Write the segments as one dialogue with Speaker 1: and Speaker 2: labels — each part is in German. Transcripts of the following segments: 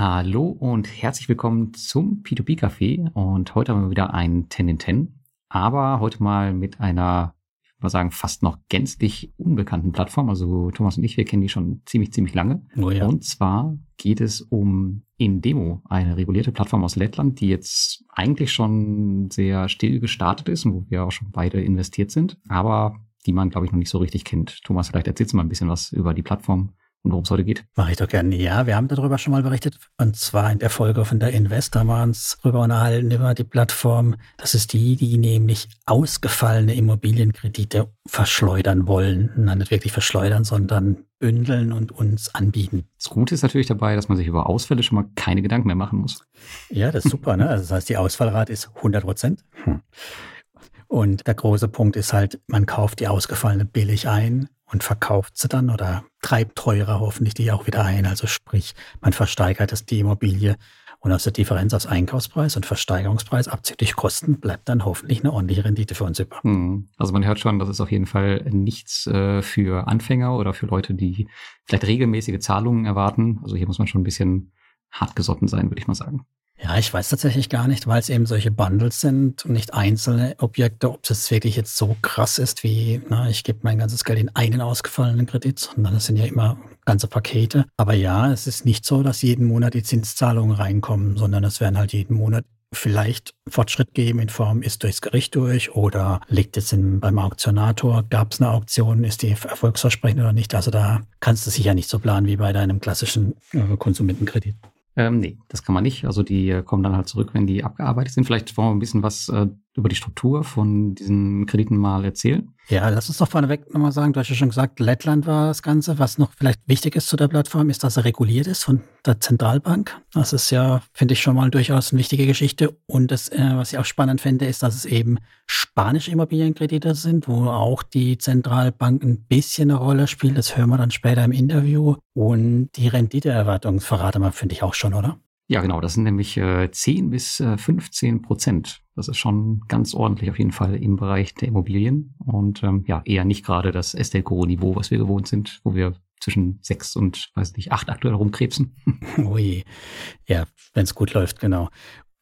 Speaker 1: Hallo und herzlich willkommen zum P2P-Café. Und heute haben wir wieder ein 10 in 10, aber heute mal mit einer, ich würde mal sagen, fast noch gänzlich unbekannten Plattform. Also Thomas und ich, wir kennen die schon ziemlich, ziemlich lange.
Speaker 2: Oh ja.
Speaker 1: Und zwar geht es um Indemo, eine regulierte Plattform aus Lettland, die jetzt eigentlich schon sehr still gestartet ist und wo wir auch schon beide investiert sind, aber die man, glaube ich, noch nicht so richtig kennt. Thomas, vielleicht erzählst du mal ein bisschen was über die Plattform und worum es heute geht.
Speaker 2: Mache ich doch gerne. Ja, wir haben darüber schon mal berichtet. Und zwar in der Folge von der Invest. Da wir uns darüber unterhalten, über die Plattform. Das ist die, die nämlich ausgefallene Immobilienkredite verschleudern wollen. Nein, nicht wirklich verschleudern, sondern bündeln und uns anbieten.
Speaker 1: Das Gute ist natürlich dabei, dass man sich über Ausfälle schon mal keine Gedanken mehr machen muss.
Speaker 2: Ja, das ist super. ne? Also das heißt, die Ausfallrate ist 100 Prozent. Hm. Und der große Punkt ist halt, man kauft die ausgefallene billig ein und verkauft sie dann oder treibt teurer hoffentlich die auch wieder ein. Also sprich, man versteigert das die Immobilie und aus der Differenz aus Einkaufspreis und Versteigerungspreis abzüglich Kosten bleibt dann hoffentlich eine ordentliche Rendite für uns über.
Speaker 1: Hm. Also man hört schon, das ist auf jeden Fall nichts äh, für Anfänger oder für Leute, die vielleicht regelmäßige Zahlungen erwarten. Also hier muss man schon ein bisschen hartgesotten sein, würde ich mal sagen.
Speaker 2: Ja, ich weiß tatsächlich gar nicht, weil es eben solche Bundles sind und nicht einzelne Objekte, ob das wirklich jetzt so krass ist wie, na, ich gebe mein ganzes Geld in einen ausgefallenen Kredit, sondern es sind ja immer ganze Pakete. Aber ja, es ist nicht so, dass jeden Monat die Zinszahlungen reinkommen, sondern es werden halt jeden Monat vielleicht Fortschritt geben in Form, ist durchs Gericht durch oder liegt jetzt in, beim Auktionator, gab es eine Auktion, ist die erfolgsversprechend oder nicht. Also da kannst du sicher nicht so planen wie bei deinem klassischen äh, Konsumentenkredit.
Speaker 1: Ähm, nee, das kann man nicht. Also die äh, kommen dann halt zurück, wenn die abgearbeitet sind. Vielleicht wollen wir ein bisschen was äh, über die Struktur von diesen Krediten mal erzählen.
Speaker 2: Ja, lass uns doch vorneweg nochmal sagen, du hast ja schon gesagt, Lettland war das Ganze. Was noch vielleicht wichtig ist zu der Plattform, ist, dass er reguliert ist von der Zentralbank. Das ist ja, finde ich, schon mal durchaus eine wichtige Geschichte. Und das, äh, was ich auch spannend finde, ist, dass es eben spanische Immobilienkredite sind, wo auch die Zentralbank ein bisschen eine Rolle spielt. Das hören wir dann später im Interview. Und die Renditeerwartung verrate man, finde ich auch schon, oder?
Speaker 1: Ja, genau. Das sind nämlich äh, 10 bis äh, 15 Prozent. Das ist schon ganz ordentlich auf jeden Fall im Bereich der Immobilien. Und ähm, ja, eher nicht gerade das Estelco-Niveau, was wir gewohnt sind, wo wir zwischen sechs und, weiß nicht, acht aktuell rumkrebsen.
Speaker 2: Ui. Ja, wenn es gut läuft, genau.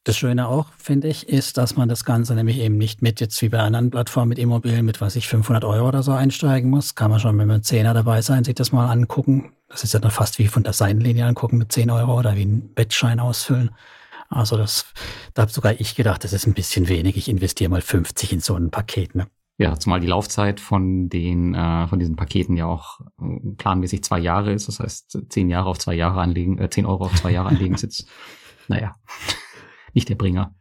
Speaker 2: Das Schöne auch, finde ich, ist, dass man das Ganze nämlich eben nicht mit jetzt wie bei anderen Plattformen mit Immobilien mit, was ich, 500 Euro oder so einsteigen muss. Kann man schon mit einem Zehner dabei sein, sich das mal angucken. Das ist ja dann fast wie von der Seitenlinie angucken mit 10 Euro oder wie ein Bettschein ausfüllen. Also das, da habe sogar ich gedacht, das ist ein bisschen wenig. Ich investiere mal 50 in so ein Paket. Ne?
Speaker 1: Ja, zumal die Laufzeit von den äh, von diesen Paketen ja auch äh, planmäßig zwei Jahre ist. Das heißt, zehn Jahre auf zwei Jahre anlegen, äh, 10 Euro auf zwei Jahre anlegen ist jetzt, naja nicht der Bringer.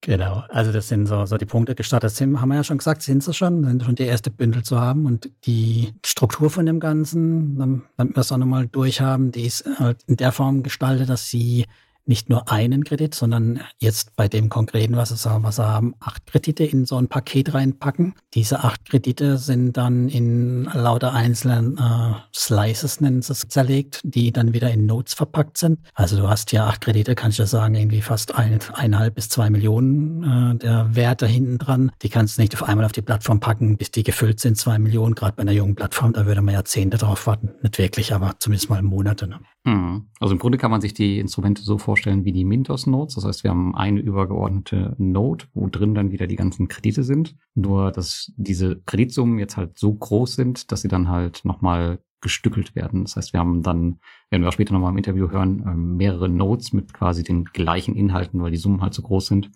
Speaker 2: Genau, also das sind so, so die Punkte gestartet. Sind, haben wir ja schon gesagt, sind sie schon, sind schon die erste Bündel zu haben und die Struktur von dem Ganzen, damit wir es auch nochmal durchhaben, die ist halt in der Form gestaltet, dass sie nicht nur einen Kredit, sondern jetzt bei dem konkreten, was sie, was sie haben, acht Kredite in so ein Paket reinpacken. Diese acht Kredite sind dann in lauter einzelnen äh, Slices, nennen sie es, zerlegt, die dann wieder in Notes verpackt sind. Also du hast ja acht Kredite, kann ich ja sagen, irgendwie fast ein, eineinhalb bis zwei Millionen äh, der Werte hinten dran. Die kannst du nicht auf einmal auf die Plattform packen, bis die gefüllt sind, zwei Millionen. Gerade bei einer jungen Plattform, da würde man Jahrzehnte drauf warten. Nicht wirklich, aber zumindest mal Monate. Ne?
Speaker 1: Mhm. Also im Grunde kann man sich die Instrumente so vorstellen wie die Mintos-Nodes. Das heißt, wir haben eine übergeordnete Node, wo drin dann wieder die ganzen Kredite sind. Nur, dass diese Kreditsummen jetzt halt so groß sind, dass sie dann halt nochmal gestückelt werden. Das heißt, wir haben dann, werden wir auch später nochmal im Interview hören, ähm, mehrere Nodes mit quasi den gleichen Inhalten, weil die Summen halt so groß sind.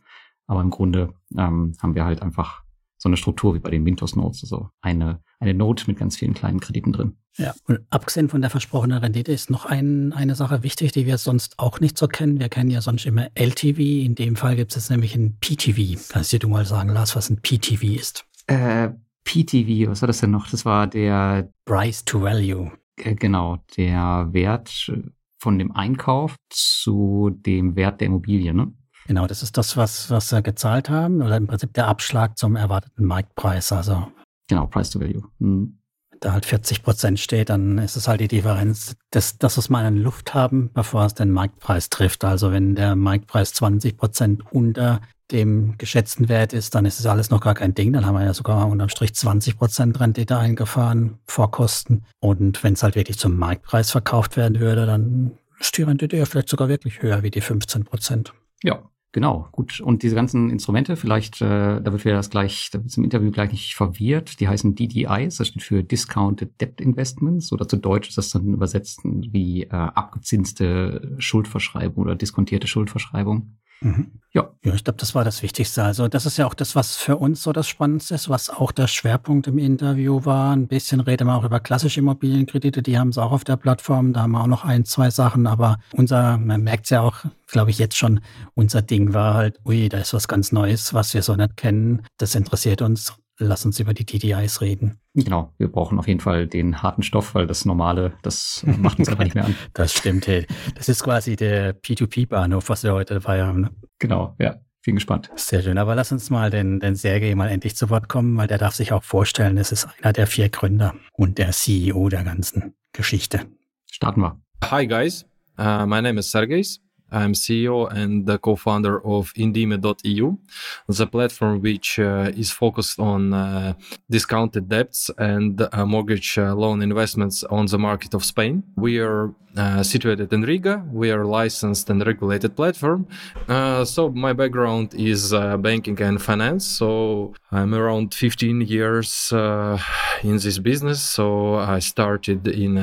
Speaker 1: Aber im Grunde ähm, haben wir halt einfach so eine Struktur wie bei den Mintos Nodes, also eine, eine Node mit ganz vielen kleinen Krediten drin.
Speaker 2: Ja, und abgesehen von der versprochenen Rendite ist noch ein, eine Sache wichtig, die wir sonst auch nicht so kennen. Wir kennen ja sonst immer LTV. In dem Fall gibt es jetzt nämlich ein PTV. Kannst du mal sagen, Lars, was ein PTV ist?
Speaker 1: Äh, PTV, was war das denn noch? Das war der
Speaker 2: Price to Value.
Speaker 1: Äh, genau, der Wert von dem Einkauf zu dem Wert der Immobilie, ne?
Speaker 2: Genau, das ist das, was, was wir gezahlt haben, oder im Prinzip der Abschlag zum erwarteten Marktpreis. Also
Speaker 1: genau, Price to Value. Mhm.
Speaker 2: Wenn da halt 40 Prozent steht, dann ist es halt die Differenz, dass das, was wir in Luft haben, bevor es den Marktpreis trifft. Also wenn der Marktpreis 20 Prozent unter dem geschätzten Wert ist, dann ist es alles noch gar kein Ding. Dann haben wir ja sogar unterm Strich 20 Prozent Rendite eingefahren vor Kosten. Und wenn es halt wirklich zum Marktpreis verkauft werden würde, dann ist die Rendite ja vielleicht sogar wirklich höher wie die 15 Prozent.
Speaker 1: Ja, Genau, gut. Und diese ganzen Instrumente, vielleicht, äh, da wird wir das gleich, da wird im Interview gleich nicht verwirrt, die heißen DDIs, das steht für Discounted Debt Investments, oder zu Deutsch ist das dann übersetzt wie äh, abgezinste Schuldverschreibung oder diskontierte Schuldverschreibung.
Speaker 2: Mhm. Ja. Ja, ich glaube, das war das Wichtigste. Also das ist ja auch das, was für uns so das Spannendste ist, was auch der Schwerpunkt im Interview war. Ein bisschen reden wir auch über klassische Immobilienkredite, die haben es auch auf der Plattform. Da haben wir auch noch ein, zwei Sachen, aber unser, man merkt es ja auch, glaube ich, jetzt schon, unser Ding war halt, ui, da ist was ganz Neues, was wir so nicht kennen. Das interessiert uns lass uns über die DDIs reden.
Speaker 1: Genau, wir brauchen auf jeden Fall den harten Stoff, weil das Normale, das macht uns einfach nicht mehr an.
Speaker 2: Das stimmt, hey. Das ist quasi der P2P-Bahnhof, was wir heute dabei haben. Ne?
Speaker 1: Genau, ja. Bin gespannt.
Speaker 2: Sehr schön. Aber lass uns mal den, den Sergei mal endlich zu Wort kommen, weil der darf sich auch vorstellen, es ist einer der vier Gründer und der CEO der ganzen Geschichte.
Speaker 1: Starten wir.
Speaker 3: Hi guys, uh, my name is Sergei. I'm CEO and the co-founder of Indime.eu, the platform which uh, is focused on uh, discounted debts and uh, mortgage uh, loan investments on the market of Spain. We are uh, situated in Riga. We are licensed and regulated platform. Uh, so my background is banking and finance. So I'm around 15 years in this business. So I started in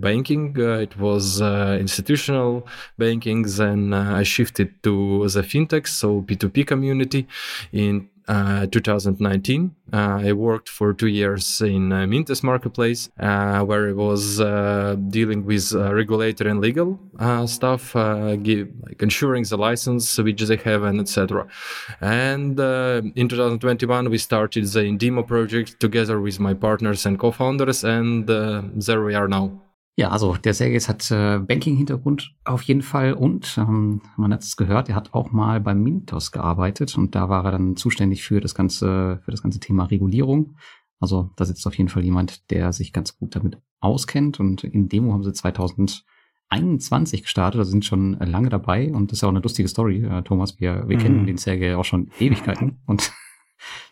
Speaker 3: banking. it was institutional banking. Then I shifted to the fintech, so P2P community in uh, 2019. Uh, I worked for two years in uh, Mintes Marketplace, uh, where I was uh, dealing with uh, regulatory and legal stuff, give, like ensuring the license which they have, and etc. And in 2021, we started the Indimo project together with my partners and co-founders, and there we are now.
Speaker 1: Ja, also der Sergis hat äh, Banking-Hintergrund auf jeden Fall und ähm, man hat es gehört, er hat auch mal beim Mintos gearbeitet und da war er dann zuständig für das ganze für das ganze Thema Regulierung. Also da sitzt auf jeden Fall jemand, der sich ganz gut damit auskennt und in Demo haben sie 2021 gestartet, also sind schon lange dabei und das ist ja auch eine lustige Story, äh, Thomas. Wir, wir mhm. kennen den Sergei auch schon Ewigkeiten und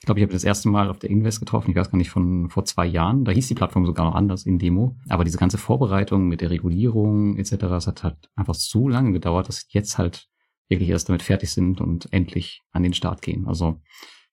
Speaker 1: ich glaube, ich habe das erste Mal auf der Invest getroffen, ich weiß gar nicht, von vor zwei Jahren. Da hieß die Plattform sogar noch anders in Demo. Aber diese ganze Vorbereitung mit der Regulierung etc., das hat halt einfach so lange gedauert, dass jetzt halt wirklich erst damit fertig sind und endlich an den Start gehen. Also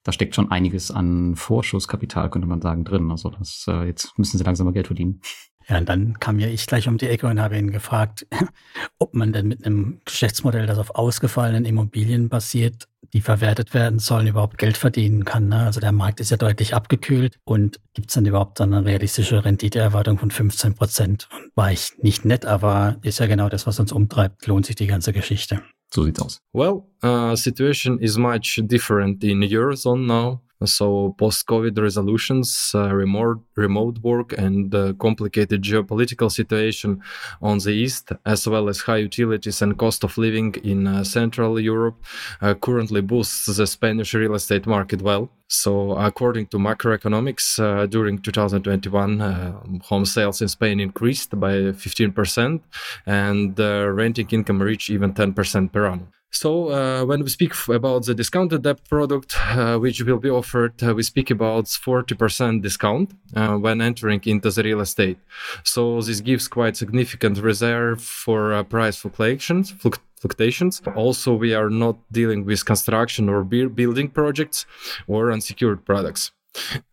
Speaker 1: da steckt schon einiges an Vorschusskapital, könnte man sagen, drin. Also das, äh, jetzt müssen sie langsam mal Geld verdienen.
Speaker 2: Ja, und dann kam ja ich gleich um die Ecke und habe ihn gefragt, ob man denn mit einem Geschäftsmodell, das auf ausgefallenen Immobilien basiert, die verwertet werden sollen, überhaupt Geld verdienen kann. Ne? Also der Markt ist ja deutlich abgekühlt und gibt es dann überhaupt dann eine realistische Renditeerwartung von 15 Prozent? War ich nicht nett, aber ist ja genau das, was uns umtreibt, lohnt sich die ganze Geschichte.
Speaker 1: So sieht's aus.
Speaker 3: Well, uh, situation is much different in Eurozone now. So post-COVID resolutions, uh, remote remote work, and uh, complicated geopolitical situation on the east, as well as high utilities and cost of living in uh, Central Europe, uh, currently boosts the Spanish real estate market well. So, according to macroeconomics, uh, during 2021, uh, home sales in Spain increased by 15%, and renting income reached even 10% per annum. So uh, when we speak about the discounted debt product, uh, which will be offered, uh, we speak about 40% discount uh, when entering into the real estate. So this gives quite significant reserve for uh, price fluctuations. Fluctuations. Also, we are not dealing with construction or building projects or unsecured products.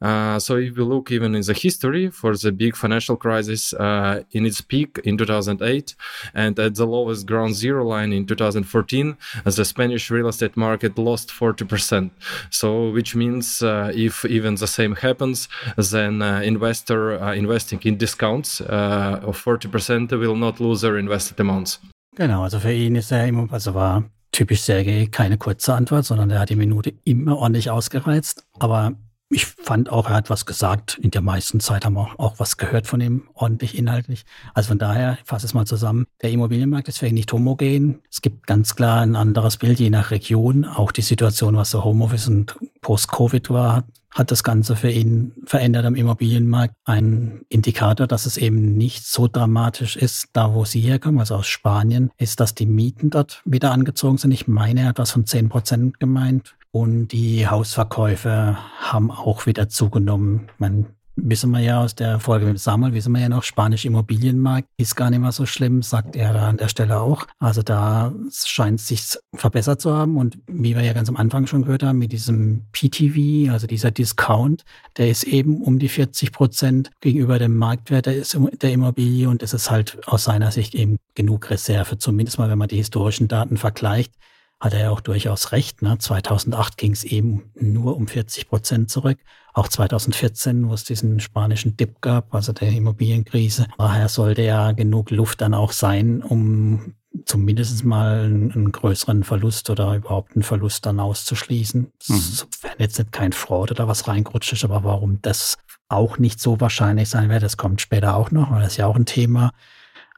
Speaker 3: Uh, so if we look even in the history for the big financial crisis uh, in its peak in 2008 and at the lowest ground zero line in 2014 the spanish real estate market lost 40% so which means uh, if even the same happens then uh, investor uh, investing in discounts uh, of 40% will not lose their invested amounts
Speaker 2: Genau, also für ihn ist er immer, also war typisch Sergei keine kurze Antwort, sondern er hat die Minute immer ordentlich ausgereizt. Aber ich fand auch, er hat was gesagt. In der meisten Zeit haben wir auch was gehört von ihm, ordentlich inhaltlich. Also von daher, ich fasse es mal zusammen. Der Immobilienmarkt ist vielleicht nicht homogen. Es gibt ganz klar ein anderes Bild je nach Region. Auch die Situation, was so Homeoffice und Post-Covid war, hat das Ganze für ihn verändert am Immobilienmarkt. Ein Indikator, dass es eben nicht so dramatisch ist, da wo sie herkommen, also aus Spanien, ist, dass die Mieten dort wieder angezogen sind. Ich meine, er hat was von 10 Prozent gemeint. Und die Hausverkäufe haben auch wieder zugenommen. Man wissen wir ja aus der Folge mit Samuel, wissen wir ja noch, spanische Immobilienmarkt ist gar nicht mehr so schlimm, sagt er da an der Stelle auch. Also da scheint es sich verbessert zu haben und wie wir ja ganz am Anfang schon gehört haben, mit diesem PTV, also dieser Discount, der ist eben um die 40 Prozent gegenüber dem Marktwert der Immobilie und das ist halt aus seiner Sicht eben genug Reserve, zumindest mal, wenn man die historischen Daten vergleicht hat er ja auch durchaus recht. Ne? 2008 ging es eben nur um 40 Prozent zurück. Auch 2014, wo es diesen spanischen Dip gab, also der Immobilienkrise. Daher sollte ja genug Luft dann auch sein, um zumindest mal einen, größeren Verlust oder überhaupt einen Verlust dann auszuschließen. Mhm. Sofern jetzt nicht kein Fraud oder was reingerutscht ist, aber warum das auch nicht so wahrscheinlich sein wird, das kommt später auch noch, weil das ist ja auch ein Thema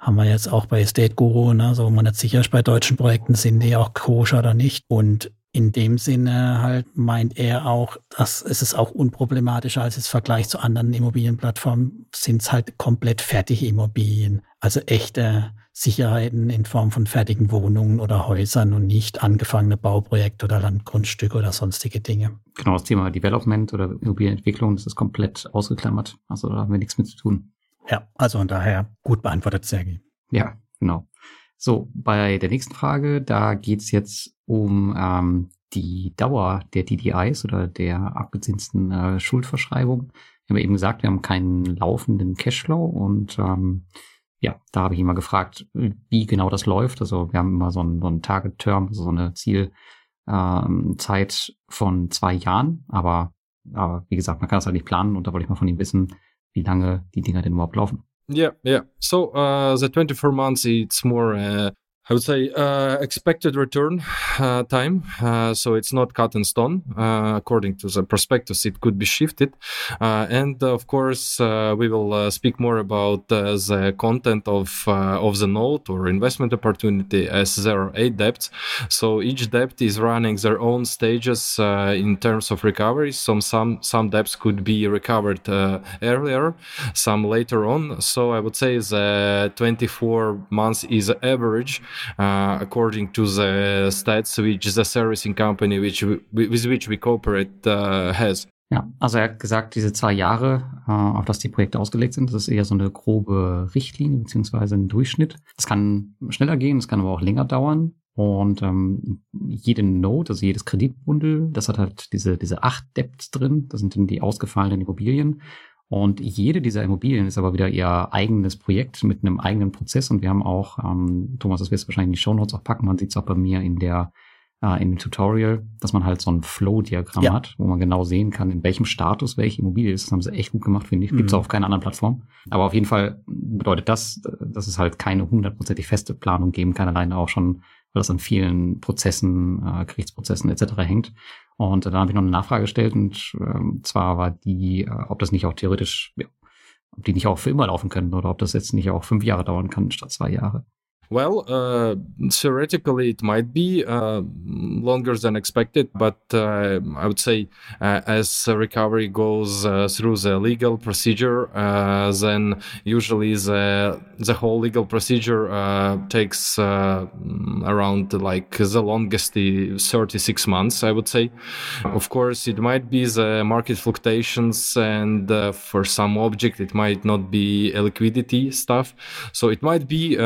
Speaker 2: haben wir jetzt auch bei Estate Guru, ne, so man nicht sicher bei deutschen Projekten, sind die auch koscher oder nicht. Und in dem Sinne halt meint er auch, dass es ist auch unproblematischer als im Vergleich zu anderen Immobilienplattformen, sind es halt komplett fertige Immobilien. Also echte Sicherheiten in Form von fertigen Wohnungen oder Häusern und nicht angefangene Bauprojekte oder Landgrundstücke oder sonstige Dinge.
Speaker 1: Genau, das Thema Development oder Immobilienentwicklung, das ist komplett ausgeklammert. Also da haben wir nichts mit zu tun.
Speaker 2: Ja, also von daher gut beantwortet, Sergei.
Speaker 1: Ja, genau. So, bei der nächsten Frage, da geht's jetzt um ähm, die Dauer der DDIs oder der abgezinsten äh, Schuldverschreibung. Wir haben eben gesagt, wir haben keinen laufenden Cashflow und ähm, ja, da habe ich immer gefragt, wie genau das läuft. Also wir haben immer so einen, so einen Target-Term, also so eine Zielzeit ähm, von zwei Jahren, aber, aber wie gesagt, man kann das halt nicht planen und da wollte ich mal von ihm wissen, wie lange die Dinger denn überhaupt laufen.
Speaker 3: Yeah, yeah. So uh, the 24 months, it's more uh, I would say uh, expected return uh, time. Uh, so it's not cut in stone. Uh, according to the prospectus, it could be shifted. Uh, and of course, uh, we will speak more about the content of of the note or investment opportunity as there are eight debts. So each debt is running their own stages in terms of recovery. Some some some debts could be recovered earlier, some later on. So I would say the 24 months is average uh, according to the stats which the servicing company which we, with which we cooperate uh, has.
Speaker 1: Ja, also er hat gesagt, diese zwei Jahre, äh, auf das die Projekte ausgelegt sind, das ist eher so eine grobe Richtlinie beziehungsweise ein Durchschnitt. Es kann schneller gehen, es kann aber auch länger dauern. Und ähm, jede Note, also jedes Kreditbundel, das hat halt diese, diese acht Debts drin. Das sind dann die ausgefallenen Immobilien. Und jede dieser Immobilien ist aber wieder ihr eigenes Projekt mit einem eigenen Prozess. Und wir haben auch, ähm, Thomas, das wirst du wahrscheinlich in die Show Notes auch packen, man sieht es auch bei mir in der äh, in dem Tutorial, dass man halt so ein Flow-Diagramm ja. hat, wo man genau sehen kann, in welchem Status welche Immobilie ist. Das haben sie echt gut gemacht, finde ich. Gibt es mhm. auf keiner anderen Plattform. Aber auf jeden Fall bedeutet das, dass es halt keine hundertprozentig feste Planung geben kann, alleine auch schon, weil das an vielen Prozessen, äh, Gerichtsprozessen etc. hängt. Und da habe ich noch eine Nachfrage gestellt und ähm, zwar war die, äh, ob das nicht auch theoretisch, ja, ob die nicht auch für immer laufen können oder ob das jetzt nicht auch fünf Jahre dauern kann statt zwei Jahre.
Speaker 3: Well, uh, theoretically, it might be uh, longer than expected, but uh, I would say uh, as recovery goes uh, through the legal procedure, uh, then usually the the whole legal procedure takes around like the longest 36 months, I would say. Of course, it might be the market fluctuations, and for some object, it might not be a liquidity stuff, so it might be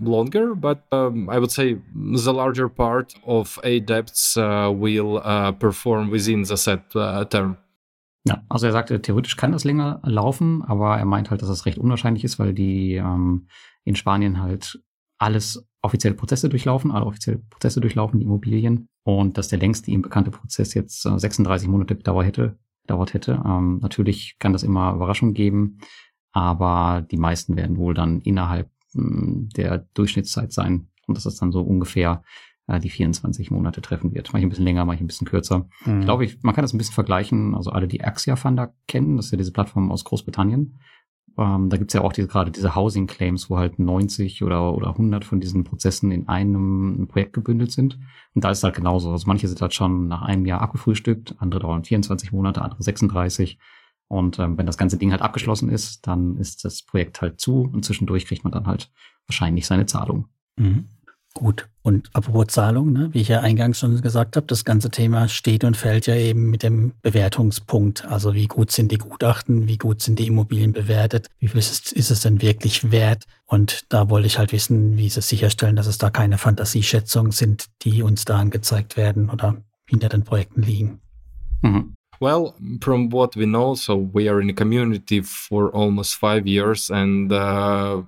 Speaker 3: long longer, but um, I would say the larger part of a debts uh, will uh, perform within the set uh, term.
Speaker 1: Ja, also er sagte, theoretisch kann das länger laufen, aber er meint halt, dass das recht unwahrscheinlich ist, weil die ähm, in Spanien halt alles offizielle Prozesse durchlaufen, alle offizielle Prozesse durchlaufen, die Immobilien. Und dass der längste ihm bekannte Prozess jetzt äh, 36 Monate Dauer hätte, dauert hätte. Ähm, natürlich kann das immer Überraschungen geben, aber die meisten werden wohl dann innerhalb der Durchschnittszeit sein und dass es dann so ungefähr äh, die 24 Monate treffen wird. Manche ein bisschen länger, manche ein bisschen kürzer. Mhm. Ich glaube, ich, man kann das ein bisschen vergleichen. Also alle, die Axia Funder kennen, das ist ja diese Plattform aus Großbritannien. Ähm, da gibt's ja auch diese, gerade diese Housing Claims, wo halt 90 oder, oder 100 von diesen Prozessen in einem Projekt gebündelt sind. Und da ist es halt genauso. Also manche sind halt schon nach einem Jahr abgefrühstückt, andere dauern 24 Monate, andere 36. Und ähm, wenn das ganze Ding halt abgeschlossen ist, dann ist das Projekt halt zu und zwischendurch kriegt man dann halt wahrscheinlich seine Zahlung.
Speaker 2: Mhm. Gut. Und apropos Zahlung, ne, wie ich ja eingangs schon gesagt habe, das ganze Thema steht und fällt ja eben mit dem Bewertungspunkt. Also wie gut sind die Gutachten, wie gut sind die Immobilien bewertet, wie viel ist es, ist es denn wirklich wert? Und da wollte ich halt wissen, wie sie sicherstellen, dass es da keine Fantasieschätzungen sind, die uns da angezeigt werden oder hinter den Projekten liegen.
Speaker 3: Mhm. Well, from what we know, so we are in a community for almost five years, and uh,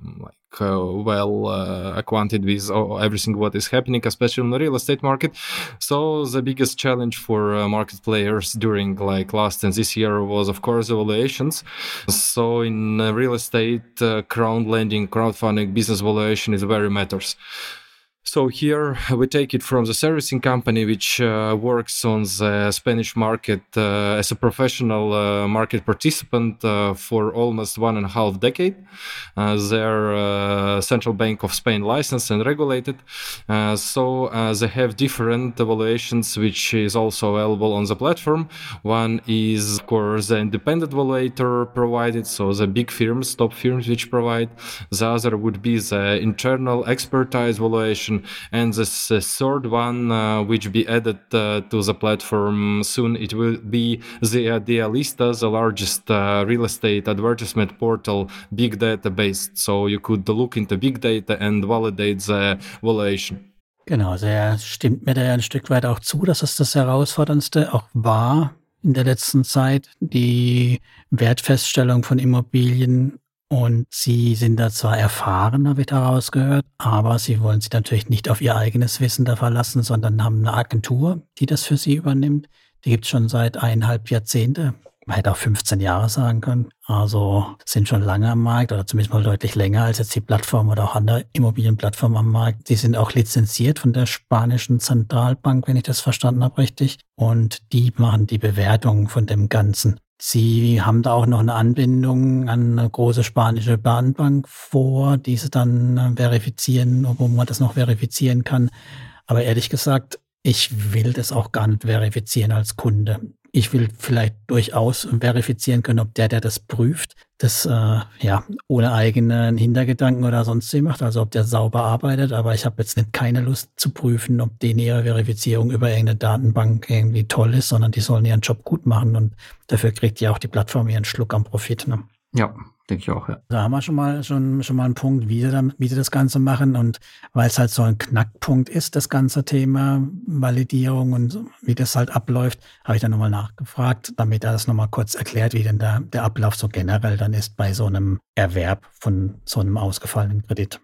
Speaker 3: uh, well uh, acquainted with everything what is happening, especially in the real estate market. So the biggest challenge for uh, market players during like last and this year was of course evaluations. So in real estate, uh, crowd lending, crowdfunding, business valuation is very matters. So here we take it from the servicing company, which uh, works on the Spanish market uh, as a professional uh, market participant uh, for almost one and a half decade. Uh, they're uh, Central Bank of Spain licensed and regulated. so they have different evaluations, which is also available on the platform. One is, of course, the independent evaluator provided, so the big firms, top firms, which provide. The other would be the internal expertise evaluation and the third one uh, which be added uh, to the platform soon it will be the Idealista the largest uh, real estate advertisement portal big database. So you could look into big data and validate the valuation.
Speaker 2: Genau, also er stimmt mir da ja ein Stück weit auch zu, dass es das Herausforderndste auch war in der letzten Zeit, die Wertfeststellung von Immobilien und Sie sind da zwar erfahren, habe ich daraus gehört, aber Sie wollen sich natürlich nicht auf Ihr eigenes Wissen da verlassen, sondern haben eine Agentur, die das für Sie übernimmt. Die gibt es schon seit eineinhalb Jahrzehnte. Man hätte auch 15 Jahre sagen können. Also sind schon lange am Markt oder zumindest mal deutlich länger als jetzt die Plattform oder auch andere Immobilienplattformen am Markt. Die sind auch lizenziert von der spanischen Zentralbank, wenn ich das verstanden habe richtig. Und die machen die Bewertung von dem Ganzen. Sie haben da auch noch eine Anbindung an eine große spanische Bahnbank vor, die sie dann äh, verifizieren, wo man das noch verifizieren kann. Aber ehrlich gesagt, ich will das auch gar nicht verifizieren als Kunde ich will vielleicht durchaus verifizieren können, ob der, der das prüft, das äh, ja ohne eigenen Hintergedanken oder sonst wie macht, also ob der sauber arbeitet. Aber ich habe jetzt nicht keine Lust zu prüfen, ob die ihre Verifizierung über irgendeine Datenbank irgendwie toll ist, sondern die sollen ihren Job gut machen und dafür kriegt ja auch die Plattform ihren Schluck am Profit. Ne?
Speaker 1: Ja, denke ich auch, ja.
Speaker 2: Da haben wir schon mal, schon, schon mal einen Punkt, wie sie, dann, wie sie das Ganze machen. Und weil es halt so ein Knackpunkt ist, das ganze Thema Validierung und wie das halt abläuft, habe ich dann nochmal nachgefragt, damit er das nochmal kurz erklärt, wie denn der, der Ablauf so generell dann ist bei so einem Erwerb von so einem ausgefallenen Kredit.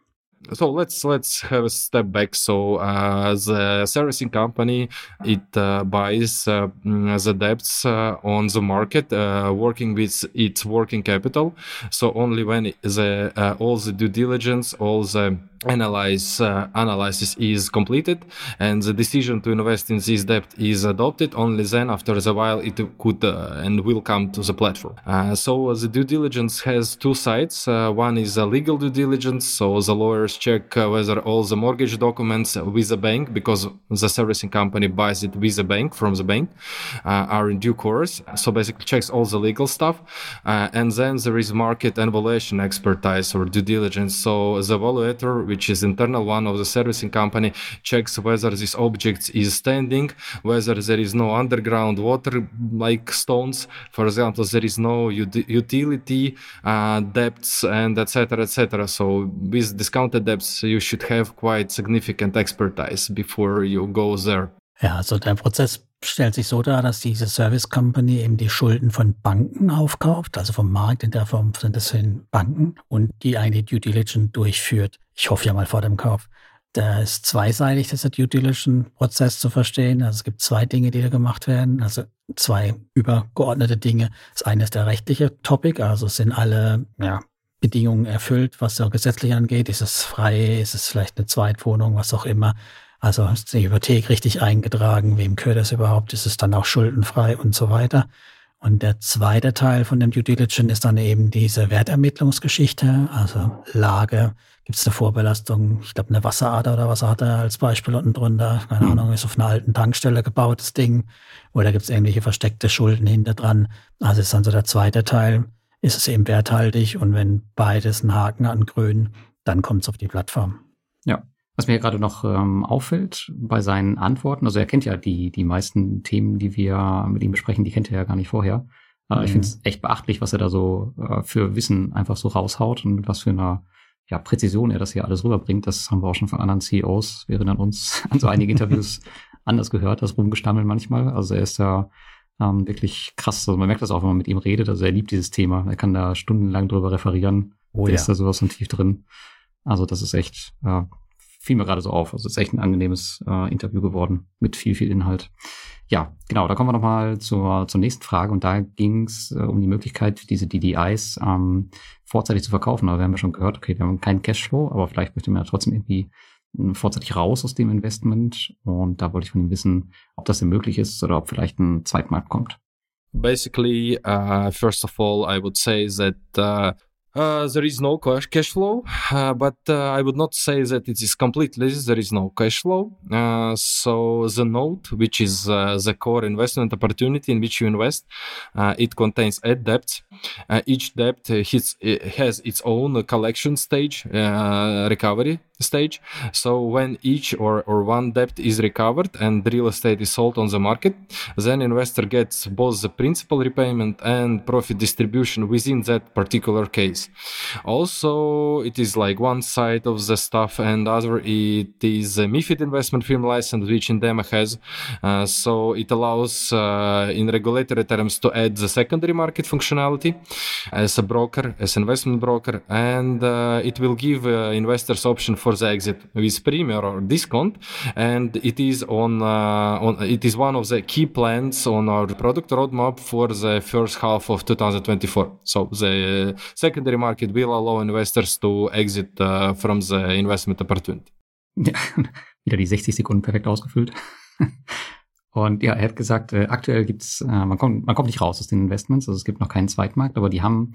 Speaker 3: So let's let's have a step back. So uh, the servicing company it uh, buys uh, mm, the debts uh, on the market uh, working with its working capital. So only when the uh, all the due diligence all the analyze analysis is completed and the decision to invest in this debt is adopted only then after a while it could and will come to the platform. So the due diligence has two sides. One is a legal due diligence so the lawyers check uh, whether all the mortgage documents with the bank because the servicing company buys it with the bank from the bank uh, are in due course so basically checks all the legal stuff and then there is market and valuation expertise or due diligence so the evaluator which is internal one of the servicing company, checks whether this object is standing, whether there is no underground water like stones. For example, there is no utility uh, depths and etc. etc. So with discounted depths, you should have quite significant expertise before you go there.
Speaker 2: Ja, also der Prozess stellt sich so dar, dass diese Service Company eben die Schulden von Banken aufkauft, also vom Markt, in der Form sind das in Banken und die eine Due Diligence durchführt. Ich hoffe ja mal vor dem Kauf. Da ist zweiseitig, dieser Due Diligence-Prozess zu verstehen. Also es gibt zwei Dinge, die da gemacht werden, also zwei übergeordnete Dinge. Das eine ist der rechtliche Topic, also sind alle ja, Bedingungen erfüllt, was so gesetzlich angeht. Ist es frei, ist es vielleicht eine Zweitwohnung, was auch immer. Also ist die Hypothek richtig eingetragen, wem gehört das überhaupt, ist es dann auch schuldenfrei und so weiter. Und der zweite Teil von dem Due Diligence ist dann eben diese Wertermittlungsgeschichte, also Lage, gibt es eine Vorbelastung, ich glaube eine Wasserader oder was hat er als Beispiel unten drunter, keine mhm. Ahnung, ist auf einer alten Tankstelle gebautes Ding, oder gibt es irgendwelche versteckte Schulden hinter dran. Also ist dann so der zweite Teil, ist es eben werthaltig und wenn beides einen Haken an grün, dann kommt es auf die Plattform.
Speaker 1: Ja, Was mir gerade noch ähm, auffällt bei seinen Antworten, also er kennt ja die, die meisten Themen, die wir mit ihm besprechen, die kennt er ja gar nicht vorher. Äh, mhm. Ich finde es echt beachtlich, was er da so äh, für Wissen einfach so raushaut und mit was für einer ja, Präzision er das hier alles rüberbringt. Das haben wir auch schon von anderen CEOs während an uns an so einigen Interviews anders gehört, das rumgestammeln manchmal. Also er ist da ähm, wirklich krass. Also man merkt das auch, wenn man mit ihm redet. Also er liebt dieses Thema. Er kann da stundenlang drüber referieren. Oh, Der ja. ist da sowas von tief drin. Also das ist echt, äh, fiel mir gerade so auf. Also es ist echt ein angenehmes äh, Interview geworden mit viel, viel Inhalt. Ja, genau, da kommen wir nochmal zur, zur nächsten Frage und da ging es äh, um die Möglichkeit, diese DDIs ähm, vorzeitig zu verkaufen. Aber wir haben ja schon gehört, okay, wir haben keinen Cashflow, aber vielleicht möchte man ja trotzdem irgendwie vorzeitig raus aus dem Investment. Und da wollte ich von ihm wissen, ob das denn möglich ist oder ob vielleicht ein Zweitmarkt kommt.
Speaker 3: Basically, uh, first of all, I would say that uh, Uh, there is no cash, flow, uh, but uh, I would not say that it is completely there is no cash flow. Uh, so the note, which is the core investment opportunity in which you invest, it contains eight debts. each debt hits, has its own collection stage, recovery stage. So when each or, or one debt is recovered and real estate is sold on the market, then investor gets both the principal repayment and profit distribution within that particular case. Also, it is like one side of the stuff and other it is a MIFID investment firm license which Indema has. Uh, so it allows uh, in regulatory terms to add the secondary market functionality as a broker, as investment broker, and uh, it will give uh, investors option for for the exit with premium or discount, and it is on, uh, on it is one of the key plans on our product roadmap for the first half of 2024. So the secondary market will allow investors to exit uh, from the investment opportunity.
Speaker 1: Ja, wieder die 60 Sekunden perfekt ausgefüllt. Und ja, er hat gesagt, äh, aktuell gibt's, äh, man kommt, man kommt nicht raus aus den Investments, also es gibt noch keinen Zweitmarkt, aber die haben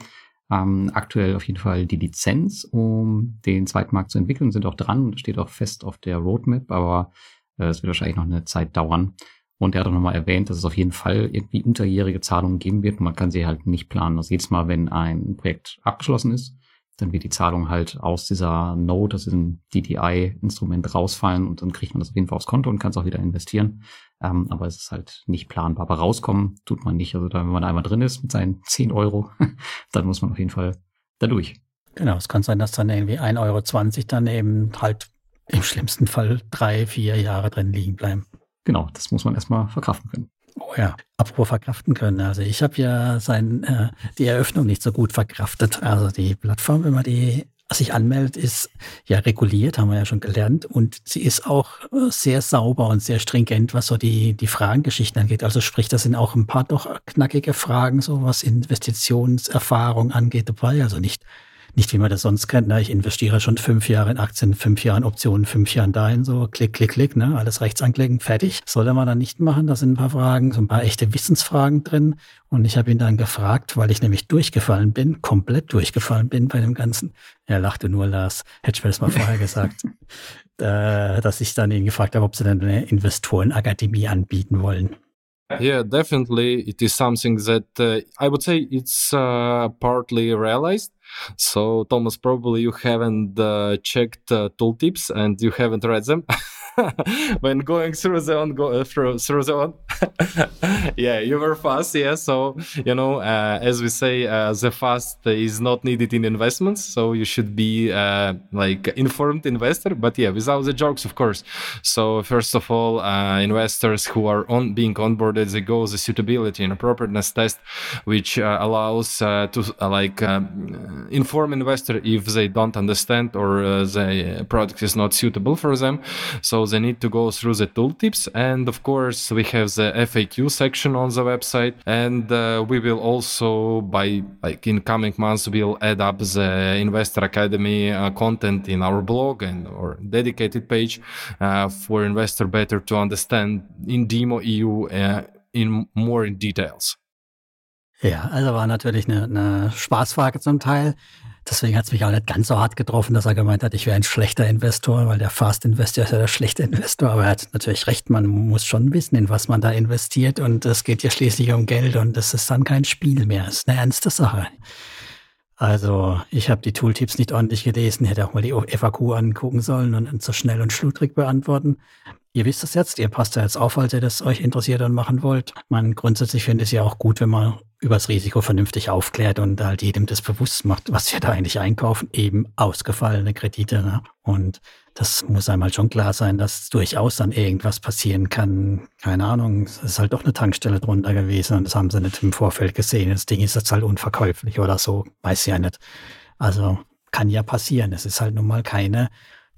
Speaker 1: ähm, aktuell auf jeden Fall die Lizenz, um den Zweitmarkt zu entwickeln, sind auch dran, steht auch fest auf der Roadmap, aber äh, es wird wahrscheinlich noch eine Zeit dauern. Und er hat auch nochmal erwähnt, dass es auf jeden Fall irgendwie unterjährige Zahlungen geben wird und man kann sie halt nicht planen. Also jedes Mal, wenn ein Projekt abgeschlossen ist, dann wird die Zahlung halt aus dieser Node, aus diesem DDI-Instrument rausfallen und dann kriegt man das auf jeden Fall aufs Konto und kann es auch wieder investieren. Ähm, aber es ist halt nicht planbar. Aber rauskommen tut man nicht. Also da, wenn man einmal drin ist mit seinen 10 Euro, dann muss man auf jeden Fall da durch.
Speaker 2: Genau, es kann sein, dass dann irgendwie 1,20 Euro dann eben halt im schlimmsten Fall drei, vier Jahre drin liegen bleiben.
Speaker 1: Genau, das muss man erstmal verkraften können.
Speaker 2: Oh ja, apropos verkraften können. Also ich habe ja sein, äh, die Eröffnung nicht so gut verkraftet. Also die Plattform, wenn man die sich anmeldet, ist ja reguliert, haben wir ja schon gelernt. Und sie ist auch äh, sehr sauber und sehr stringent, was so die, die Fragengeschichten angeht. Also sprich, da sind auch ein paar doch knackige Fragen, so was Investitionserfahrung angeht dabei. Also nicht nicht wie man das sonst kennt. Ne? Ich investiere schon fünf Jahre in Aktien, fünf Jahre in Optionen, fünf Jahre dahin, so klick, klick, klick, ne? alles rechts anklicken, fertig. Soll er mal dann nicht machen. Da sind ein paar Fragen, so ein paar echte Wissensfragen drin. Und ich habe ihn dann gefragt, weil ich nämlich durchgefallen bin, komplett durchgefallen bin bei dem Ganzen. Er lachte nur, Lars. Hätte ich mir das mal vorher gesagt. Äh, dass ich dann ihn gefragt habe, ob sie dann eine Investorenakademie anbieten wollen.
Speaker 3: Yeah, definitely. It is something that uh, I would say it's uh, partly realized. So, Thomas, probably you haven't uh, checked uh, tooltips and you haven't read them. when going through the on go, uh, through through the on. Yeah you were fast yeah so you know uh, as we say uh, the fast is not needed in investments so you should be uh, like informed investor but yeah without the jokes of course. So first of all uh, investors who are on being onboarded they go the suitability and appropriateness test which allows to like um, inform investor if they don't understand or the product is not suitable for them. So they need to go through the tooltips. And of course, we have the FAQ section on the website. And uh, we will also, by like in coming months, we'll add up the Investor Academy uh, content in our blog and or dedicated page uh, for investor better to understand in Demo EU uh, in more in details.
Speaker 2: Ja, also war natürlich eine, eine Spaßfrage zum Teil. Deswegen hat es mich auch nicht ganz so hart getroffen, dass er gemeint hat, ich wäre ein schlechter Investor, weil der Fast Investor ist ja der schlechte Investor. Aber er hat natürlich recht, man muss schon wissen, in was man da investiert. Und es geht ja schließlich um Geld und das ist dann kein Spiel mehr. Es ist eine ernste Sache. Also ich habe die Tooltips nicht ordentlich gelesen, hätte auch mal die FAQ angucken sollen und so schnell und schludrig beantworten. Ihr wisst das jetzt, ihr passt da jetzt auf, falls ihr das euch interessiert und machen wollt. Man grundsätzlich finde ich es ja auch gut, wenn man über das Risiko vernünftig aufklärt und halt jedem das bewusst macht, was wir da eigentlich einkaufen, eben ausgefallene Kredite. Ne? Und das muss einmal schon klar sein, dass durchaus dann irgendwas passieren kann. Keine Ahnung, es ist halt doch eine Tankstelle drunter gewesen und das haben sie nicht im Vorfeld gesehen. Das Ding ist jetzt halt unverkäuflich oder so, weiß ja nicht. Also kann ja passieren. Es ist halt nun mal keine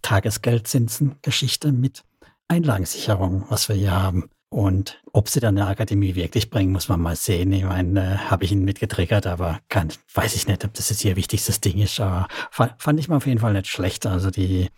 Speaker 2: Tagesgeldzinsen-Geschichte mit Einlagensicherung, was wir hier haben. Und ob sie dann eine Akademie wirklich bringen, muss man mal sehen. Ich meine, äh, habe ich ihn mitgetriggert, aber kann, weiß ich nicht, ob das jetzt ihr wichtigstes Ding ist. Aber fand ich mal auf jeden Fall nicht schlecht. Also die,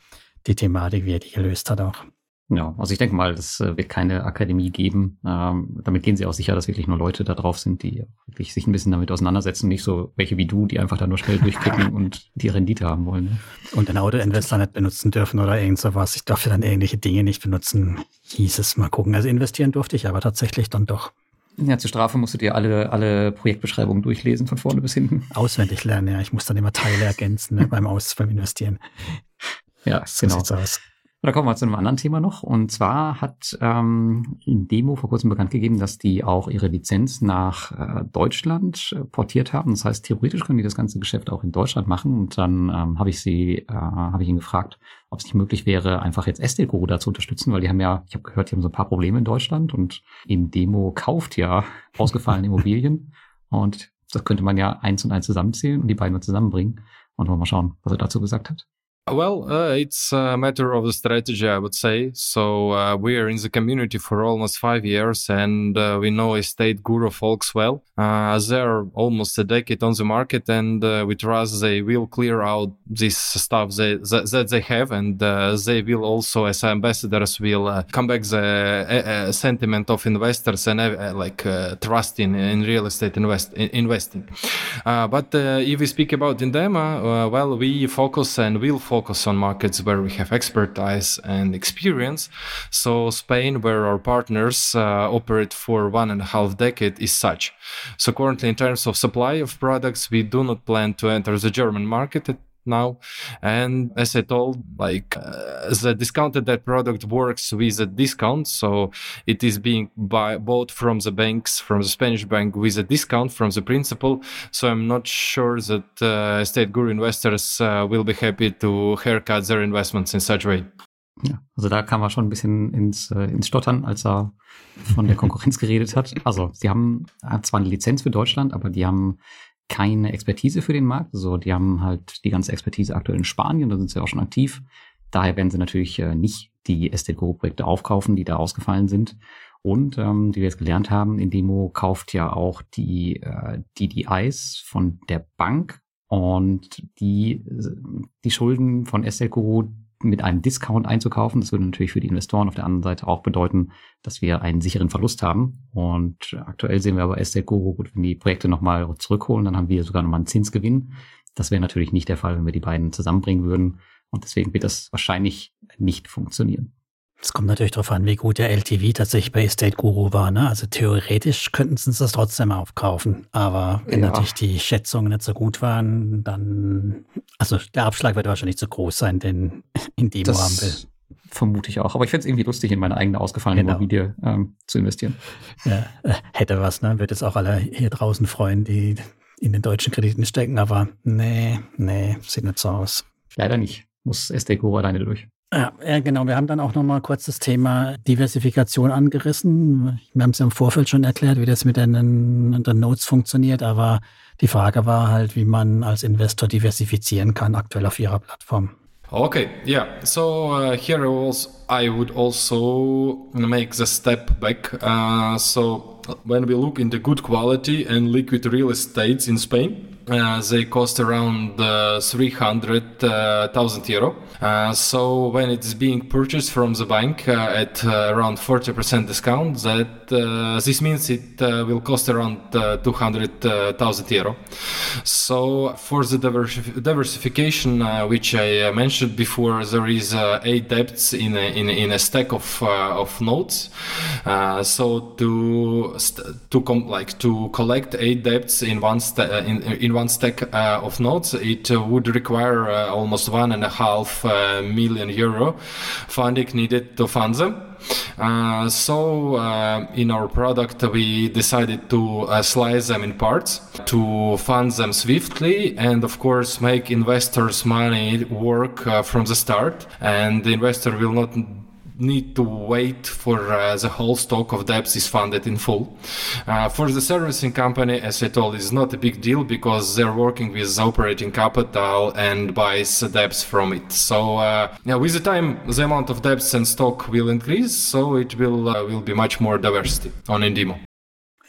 Speaker 2: die Thematik, wie er die gelöst hat auch.
Speaker 1: Ja, also ich denke mal, es äh, wird keine Akademie geben. Ähm, damit gehen sie auch sicher, dass wirklich nur Leute da drauf sind, die wirklich sich ein bisschen damit auseinandersetzen, nicht so welche wie du, die einfach da nur schnell durchklicken und die Rendite haben wollen. Ne?
Speaker 2: Und den Auto-Investor nicht benutzen dürfen oder irgend sowas. Ich darf dann ähnliche Dinge nicht benutzen, hieß es mal gucken. Also investieren durfte ich aber tatsächlich dann doch.
Speaker 1: Ja, zur Strafe musst du dir alle, alle Projektbeschreibungen durchlesen, von vorne bis hinten.
Speaker 2: Auswendig lernen, ja. Ich muss dann immer Teile ergänzen ne, beim Aus, beim Investieren.
Speaker 1: Ja, so genau. sieht's aus. Da kommen wir zu einem anderen Thema noch. Und zwar hat ähm, Demo vor kurzem bekannt gegeben, dass die auch ihre Lizenz nach äh, Deutschland äh, portiert haben. Das heißt, theoretisch können die das ganze Geschäft auch in Deutschland machen. Und dann ähm, habe ich sie, äh, habe ich ihn gefragt, ob es nicht möglich wäre, einfach jetzt Estelguru da zu unterstützen, weil die haben ja, ich habe gehört, die haben so ein paar Probleme in Deutschland und in Demo kauft ja ausgefallene Immobilien. Und das könnte man ja eins und eins zusammenzählen und die beiden mal zusammenbringen. Und mal schauen, was er dazu gesagt hat.
Speaker 3: Well, uh, it's a matter of the strategy, I would say. So uh, we are in the community for almost five years, and uh, we know estate guru folks well. Uh, they're almost a decade on the market, and uh, we trust they will clear out this stuff they, that, that they have, and uh, they will also, as ambassadors, will come back the sentiment of investors and like trust in, in real estate invest, in, investing. but if we speak about Indema, well, we focus and will focus focus on markets where we have expertise and experience. So Spain, where our partners uh, operate for one and a half decade, is such. So currently, in terms of supply of products, we do not plan to enter the German market at now. And as I told, like uh, the discounted that product works with a discount. So it is being buy, bought from the banks, from the Spanish bank with a discount from the principal. So I'm not sure that uh, estate guru investors uh, will be happy to haircut their investments in such a way.
Speaker 1: Ja, also da kam er schon ein bisschen ins, äh, ins Stottern, als er von der Konkurrenz geredet hat. Also, sie haben zwar eine Lizenz für Deutschland, aber die haben keine Expertise für den Markt. Also die haben halt die ganze Expertise aktuell in Spanien, da sind sie auch schon aktiv. Daher werden sie natürlich äh, nicht die Estate-Go-Projekte aufkaufen, die da ausgefallen sind. Und ähm, wie wir jetzt gelernt haben, in Demo kauft ja auch die äh, DDIs von der Bank und die, die Schulden von Estate mit einem Discount einzukaufen. Das würde natürlich für die Investoren auf der anderen Seite auch bedeuten, dass wir einen sicheren Verlust haben. Und aktuell sehen wir aber Estate Guru, gut, wenn die Projekte nochmal zurückholen, dann haben wir sogar nochmal einen Zinsgewinn. Das wäre natürlich nicht der Fall, wenn wir die beiden zusammenbringen würden. Und deswegen wird das wahrscheinlich nicht funktionieren.
Speaker 2: Es kommt natürlich darauf an, wie gut der LTV tatsächlich bei Estate Guru war. Ne? Also theoretisch könnten sie das trotzdem aufkaufen. Aber wenn ja. natürlich die Schätzungen nicht so gut waren, dann, also der Abschlag wird wahrscheinlich zu groß sein, den in Demo das haben will.
Speaker 1: Vermute ich auch. Aber ich finde es irgendwie lustig, in meine eigene ausgefallene genau. Immobilie ähm, zu investieren.
Speaker 2: Ja, äh, hätte was, ne? Wird es auch alle hier draußen freuen, die in den deutschen Krediten stecken. Aber nee, nee, sieht nicht so aus.
Speaker 1: Leider nicht. Muss Estate Guru alleine durch.
Speaker 2: Ja, ja, genau. Wir haben dann auch nochmal kurz das Thema Diversifikation angerissen. Wir haben es ja im Vorfeld schon erklärt, wie das mit den, den Notes funktioniert, aber die Frage war halt, wie man als Investor diversifizieren kann aktuell auf ihrer Plattform.
Speaker 3: Okay, yeah. So uh, here also, I would also make the step back. Uh, so when we look into good quality and liquid real estates in Spain, uh, they cost around uh, 300,000 euro. Uh, so when it's being purchased from the bank uh, at uh, around 40% discount, that uh, this means it will cost around 200,000 euro. So for the diversi- diversification, which I mentioned before, there is eight debts in a, in, in a stack of of notes. so to to com- like to collect eight debts in one uh, in, in one stack uh, of nodes. It uh, would require uh, almost one and a half million euro funding needed to fund them. Uh, so uh, in our product, we decided to uh, slice them in parts to fund them swiftly and of course make investors money work from the start and the investor will not need to wait for uh, the whole stock of debts is funded in full. Uh, for the servicing company, as I told, is not a big deal because they're working with operating capital and buys debts from it. So uh, yeah, with the time, the amount of debts and stock will increase, so it will uh, will be much more diversity on Indimo.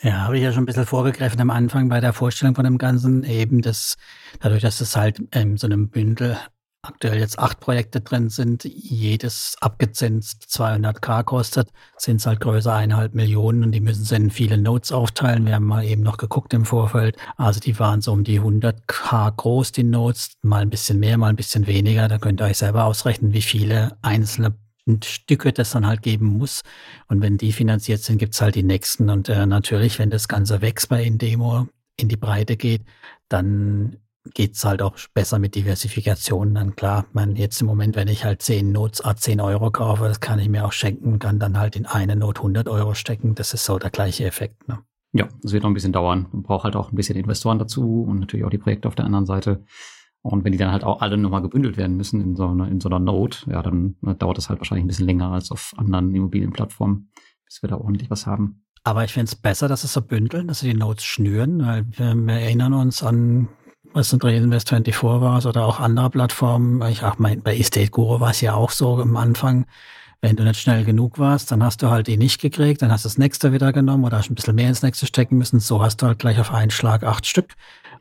Speaker 2: Ja, habe ich ja schon ein bisschen vorgegriffen am Anfang bei der Vorstellung von dem Ganzen, eben das, dadurch, dass es halt in so einem Bündel aktuell jetzt acht Projekte drin sind, jedes abgezinst 200k kostet, sind es halt größer eineinhalb Millionen und die müssen sie in viele Notes aufteilen. Wir haben mal eben noch geguckt im Vorfeld. Also die waren so um die 100k groß, die Notes, mal ein bisschen mehr, mal ein bisschen weniger. Da könnt ihr euch selber ausrechnen, wie viele einzelne Stücke das dann halt geben muss. Und wenn die finanziert sind, gibt's halt die nächsten. Und äh, natürlich, wenn das Ganze wächst bei Indemo in die Breite geht, dann geht's halt auch besser mit Diversifikation. Dann klar, man jetzt im Moment, wenn ich halt 10 Notes a 10 Euro kaufe, das kann ich mir auch schenken, kann dann halt in eine Note 100 Euro stecken. Das ist so der gleiche Effekt. Ne?
Speaker 1: Ja, das wird noch ein bisschen dauern. Man braucht halt auch ein bisschen Investoren dazu und natürlich auch die Projekte auf der anderen Seite. Und wenn die dann halt auch alle nochmal gebündelt werden müssen in so einer, in so einer Node, ja, dann äh, dauert das halt wahrscheinlich ein bisschen länger als auf anderen Immobilienplattformen, bis wir da ordentlich was haben.
Speaker 2: Aber ich finde es besser, dass es so bündeln, dass sie die Nodes schnüren, weil wir erinnern uns an was ein Invest 24 war oder auch andere Plattformen. Ich auch mein, bei Estate Guru war es ja auch so am Anfang. Wenn du nicht schnell genug warst, dann hast du halt die nicht gekriegt, dann hast du das nächste wieder genommen oder hast ein bisschen mehr ins nächste stecken müssen. So hast du halt gleich auf einen Schlag acht Stück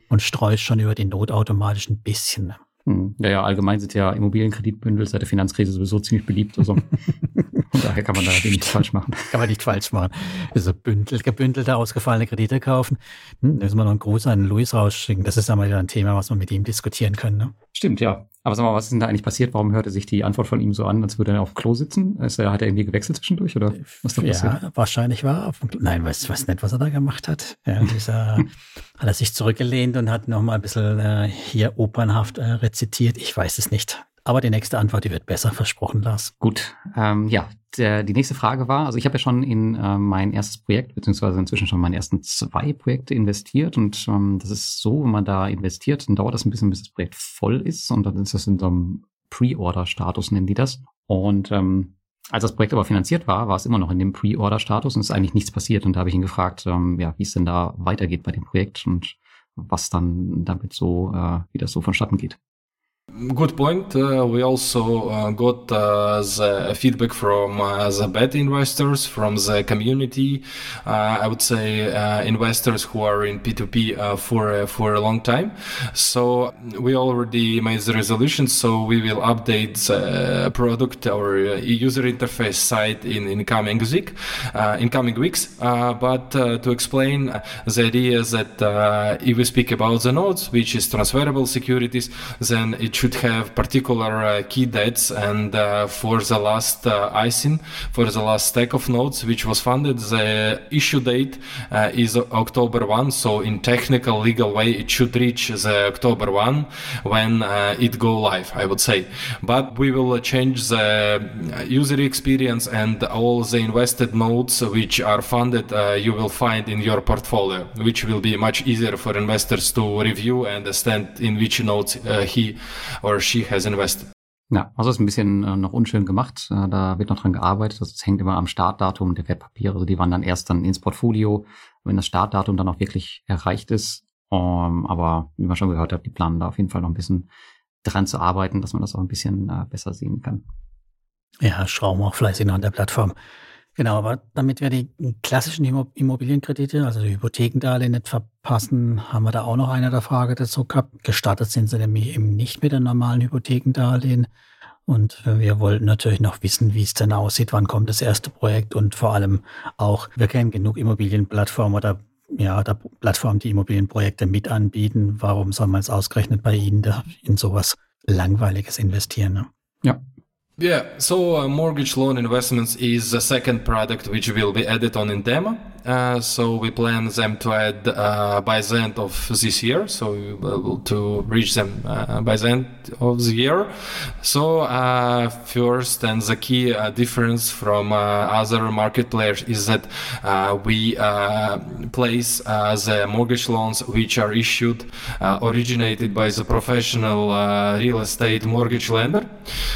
Speaker 2: und streust schon über die Not automatisch ein bisschen.
Speaker 1: Hm. Ja, ja, allgemein sind ja Immobilienkreditbündel seit der Finanzkrise sowieso ziemlich beliebt. Also von daher kann man da nichts falsch machen.
Speaker 2: Kann man nicht falsch machen. Also bündelt, gebündelte, ausgefallene Kredite kaufen. Hm, da müssen wir noch einen Gruß an Luis rausschicken. Das ist ja mal wieder ein Thema, was wir mit ihm diskutieren können. Ne?
Speaker 1: Stimmt, ja. Aber sag mal, was ist denn da eigentlich passiert? Warum hörte sich die Antwort von ihm so an, als würde er auf dem Klo sitzen? Ist er, hat er irgendwie gewechselt zwischendurch oder
Speaker 2: was da passiert? Ja, wahrscheinlich war er auf dem Klo. Nein, weiß, weiß nicht, was er da gemacht hat. Ja, dieser, hat er sich zurückgelehnt und hat noch mal ein bisschen äh, hier opernhaft äh, rezitiert. Ich weiß es nicht. Aber die nächste Antwort, die wird besser versprochen, Lars.
Speaker 1: Gut, ähm, ja, der, die nächste Frage war, also ich habe ja schon in äh, mein erstes Projekt, beziehungsweise inzwischen schon meine ersten zwei Projekte investiert und ähm, das ist so, wenn man da investiert, dann dauert das ein bisschen, bis das Projekt voll ist und dann ist das in so einem Pre-Order-Status, nennen die das. Und ähm, als das Projekt aber finanziert war, war es immer noch in dem Pre-Order-Status und ist eigentlich nichts passiert. Und da habe ich ihn gefragt, ähm, ja, wie es denn da weitergeht bei dem Projekt und was dann damit so, äh, wie das so vonstatten geht.
Speaker 3: Good point. Uh, we also uh, got uh, the feedback from uh, the beta investors, from the community. Uh, I would say uh, investors who are in P2P for for a long time. So we already made the resolution. So we will update the product or user interface site in in coming week, in coming weeks. but to explain, the idea that if we speak about the nodes, which is transferable securities, then it should have particular uh, key dates and uh, for the last uh, ISIN, for the last stack of nodes which was funded, the issue date uh, is October 1. So in technical legal way, it should reach the October 1 when uh, it go live, I would say. But we will change the user experience and all the invested nodes which are funded, uh, you will find in your portfolio, which will be much easier for investors to review and understand in which nodes he or she has invested.
Speaker 1: Ja, also ist ein bisschen äh, noch unschön gemacht. Äh, da wird noch dran gearbeitet. Das hängt immer am Startdatum der Wertpapiere. Also die waren dann erst dann ins Portfolio, wenn das Startdatum dann auch wirklich erreicht ist. Um, aber wie man schon gehört hat, die planen da auf jeden Fall noch ein bisschen dran zu arbeiten, dass man das auch ein bisschen äh, besser sehen kann.
Speaker 2: Ja, schrauben auch fleißig noch an der Plattform. Genau, aber damit wir die klassischen Immobilienkredite, also die Hypothekendarlehen nicht verpassen, haben wir da auch noch eine der Frage dazu gehabt. Gestartet sind sie nämlich eben nicht mit den normalen Hypothekendarlehen. Und wir wollten natürlich noch wissen, wie es denn aussieht, wann kommt das erste Projekt und vor allem auch, wir kennen genug Immobilienplattformen oder ja, oder Plattformen, die Immobilienprojekte mit anbieten. Warum soll man es ausgerechnet bei Ihnen in sowas Langweiliges investieren? Ne?
Speaker 1: Ja,
Speaker 3: Yeah, so uh, mortgage loan investments is the second product which will be added on in demo. Uh, so we plan them to add uh, by the end of this year. So we will to reach them uh, by the end of the year. So uh, first and the key uh, difference from uh, other market players is that we place the mortgage loans which are issued originated by the professional real estate mortgage lender,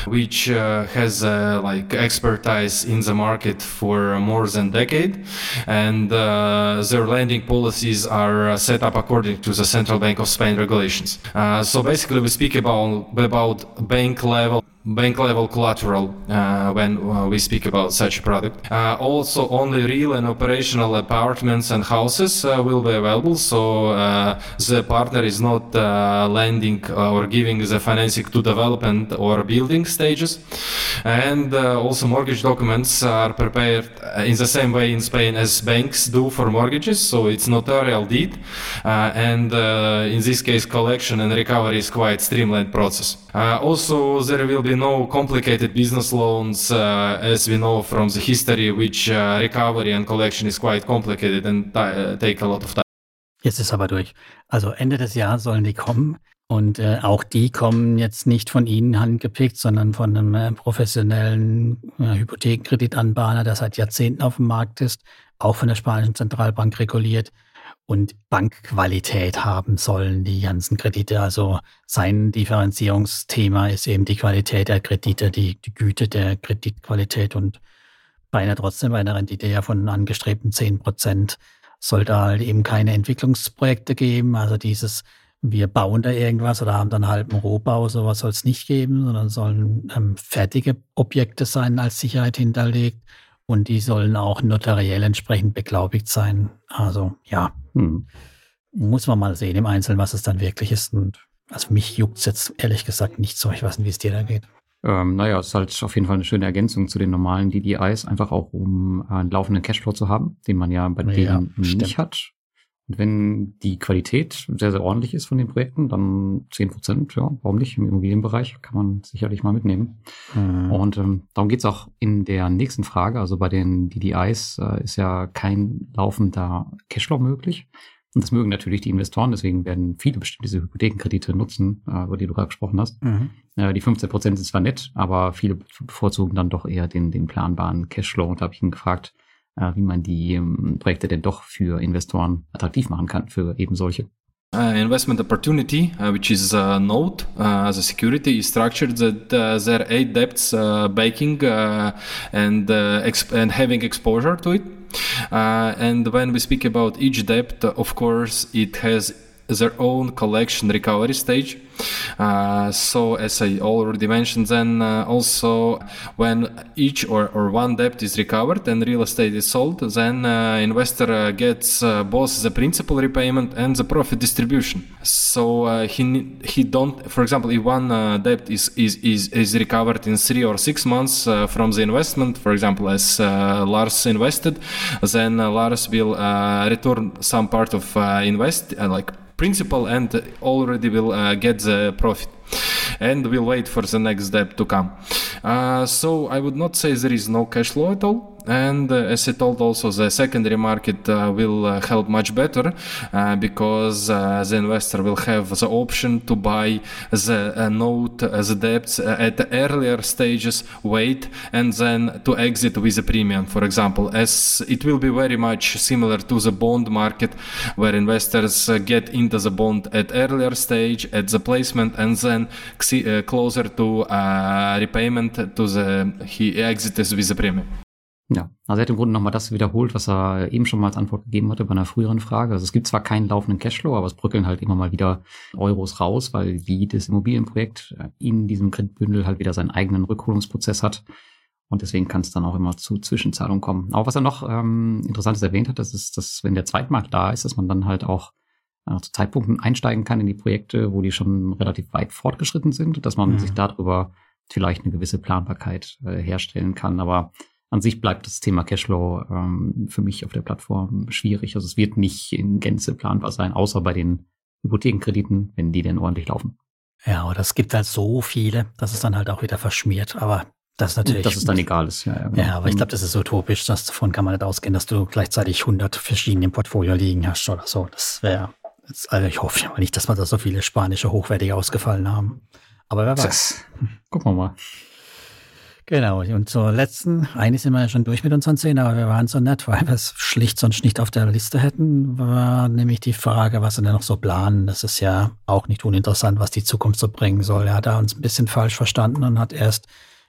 Speaker 3: which has like expertise in the market for more than a decade and uh, their lending policies are uh, set up according to the Central Bank of Spain regulations. Uh, so basically, we speak about about bank level bank level collateral uh, when uh, we speak about such a product. Uh, also, only real and operational apartments and houses uh, will be available. So uh, the partner is not uh, lending or giving the financing to development or building stages. And also, mortgage documents are prepared in the same way in Spain as banks do for mortgages. So it's notarial deed, and in this case, collection and recovery is quite streamlined process. also, there will be no complicated business loans, uh, as we know from the history, which uh, recovery and collection is quite complicated and uh, take a lot of time.
Speaker 2: Jetzt ist aber durch. Also Ende des Jahres sollen die kommen. Und äh, auch die kommen jetzt nicht von Ihnen handgepickt, sondern von einem äh, professionellen äh, Hypothekenkreditanbahner, der seit Jahrzehnten auf dem Markt ist, auch von der spanischen Zentralbank reguliert und Bankqualität haben sollen, die ganzen Kredite. Also sein Differenzierungsthema ist eben die Qualität der Kredite, die, die Güte der Kreditqualität und bei einer trotzdem bei einer Rendite ja von angestrebten zehn Prozent soll da halt eben keine Entwicklungsprojekte geben. Also dieses, wir bauen da irgendwas oder haben dann halben Rohbau, sowas soll es nicht geben, sondern sollen ähm, fertige Objekte sein als Sicherheit hinterlegt und die sollen auch notariell entsprechend beglaubigt sein. Also ja, hm. muss man mal sehen im Einzelnen, was es dann wirklich ist. Und also mich juckt es jetzt ehrlich gesagt nicht so. Ich weiß nicht, wie es dir da geht.
Speaker 1: Ähm, naja, es ist halt auf jeden Fall eine schöne Ergänzung zu den normalen DDIs, einfach auch um einen laufenden Cashflow zu haben, den man ja bei denen ja, nicht hat. Und wenn die Qualität sehr, sehr ordentlich ist von den Projekten, dann zehn Prozent, ja, warum nicht? Im Immobilienbereich kann man sicherlich mal mitnehmen. Mhm. Und ähm, darum geht's auch in der nächsten Frage. Also bei den DDIs äh, ist ja kein laufender Cashflow möglich. Und das mögen natürlich die Investoren, deswegen werden viele bestimmt diese Hypothekenkredite nutzen, äh, über die du gerade gesprochen hast. Mhm. Äh, die 15 Prozent sind zwar nett, aber viele bevorzugen dann doch eher den, den planbaren Cashflow. Und da habe ich ihn gefragt, wie man die ähm, Projekte denn doch für Investoren attraktiv machen kann, für eben solche.
Speaker 3: Uh, investment opportunity, uh, which is a note uh, as a security, is structured that uh, there are eight debts uh, baking uh, and and having exposure to it. and when we speak about each debt, of course, it has their own collection recovery stage. Uh, so as I already mentioned, then uh, also when each or, or one debt is recovered and real estate is sold, then uh, investor uh, gets uh, both the principal repayment and the profit distribution. So uh, he he don't, for example, if one debt is, is is is recovered in three or six months from the investment, for example, as Lars invested, then Lars will return some part of invest like principal and already will uh, get the profit. And we'll wait for the next step to come. Uh, so i would not say there is no cash flow at all and uh, as I told also the secondary market uh, will uh, help much better uh, because uh, the investor will have the option to buy the uh, note the debts at the earlier stages wait and then to exit with a premium. For example as it will be very much similar to the bond market where investors get into the bond at earlier stage at the placement and then closer to repayment to the he exits with a premium
Speaker 1: Ja, also er hat im Grunde nochmal das wiederholt, was er eben schon mal als Antwort gegeben hatte bei einer früheren Frage. Also es gibt zwar keinen laufenden Cashflow, aber es brückeln halt immer mal wieder Euros raus, weil jedes Immobilienprojekt in diesem Kreditbündel halt wieder seinen eigenen Rückholungsprozess hat. Und deswegen kann es dann auch immer zu Zwischenzahlungen kommen. Aber was er noch ähm, Interessantes erwähnt hat, das ist, dass wenn der Zweitmarkt da ist, dass man dann halt auch äh, zu Zeitpunkten einsteigen kann in die Projekte, wo die schon relativ weit fortgeschritten sind, dass man mhm. sich darüber vielleicht eine gewisse Planbarkeit äh, herstellen kann. Aber an sich bleibt das Thema Cashflow ähm, für mich auf der Plattform schwierig. Also es wird nicht in Gänze planbar sein, außer bei den Hypothekenkrediten, wenn die denn ordentlich laufen.
Speaker 2: Ja, oder es gibt halt so viele, dass es dann halt auch wieder verschmiert. Aber Das ist natürlich.
Speaker 1: Dass es dann egal ist, ja.
Speaker 2: Ja, genau. ja aber ich glaube, das ist utopisch. Das, davon kann man nicht ausgehen, dass du gleichzeitig 100 verschiedene im Portfolio liegen hast oder so. Das wäre, also ich hoffe ja nicht, dass wir da so viele spanische Hochwertige ausgefallen haben. Aber wer weiß. Das,
Speaker 1: gucken wir mal.
Speaker 2: Genau, und zur letzten, eigentlich sind wir ja schon durch mit unseren Szenen, aber wir waren so nett, weil wir es schlicht sonst nicht auf der Liste hätten, war nämlich die Frage, was sie denn noch so planen. Das ist ja auch nicht uninteressant, was die Zukunft so bringen soll. Er hat da uns ein bisschen falsch verstanden und hat erst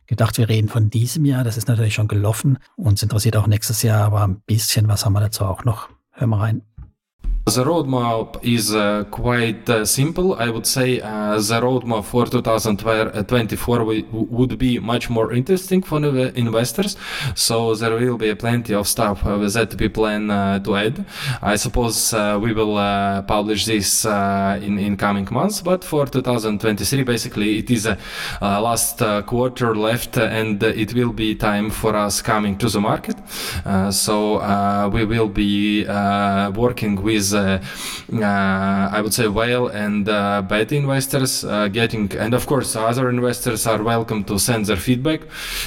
Speaker 2: gedacht, wir reden von diesem Jahr. Das ist natürlich schon gelaufen. Uns interessiert auch nächstes Jahr, aber ein bisschen was haben wir dazu auch noch. Hören wir rein.
Speaker 3: The roadmap is uh, quite uh, simple. I would say uh, the roadmap for 2024 would be much more interesting for investors. So there will be plenty of stuff uh, that we plan uh, to add. I suppose uh, we will publish this in, in coming months, but for 2023, basically it is a last quarter left and it will be time for us coming to the market. so we will be working with Uh, uh, I would say whale and uh, beta investors uh, getting, and of course other investors are welcome to send their feedback,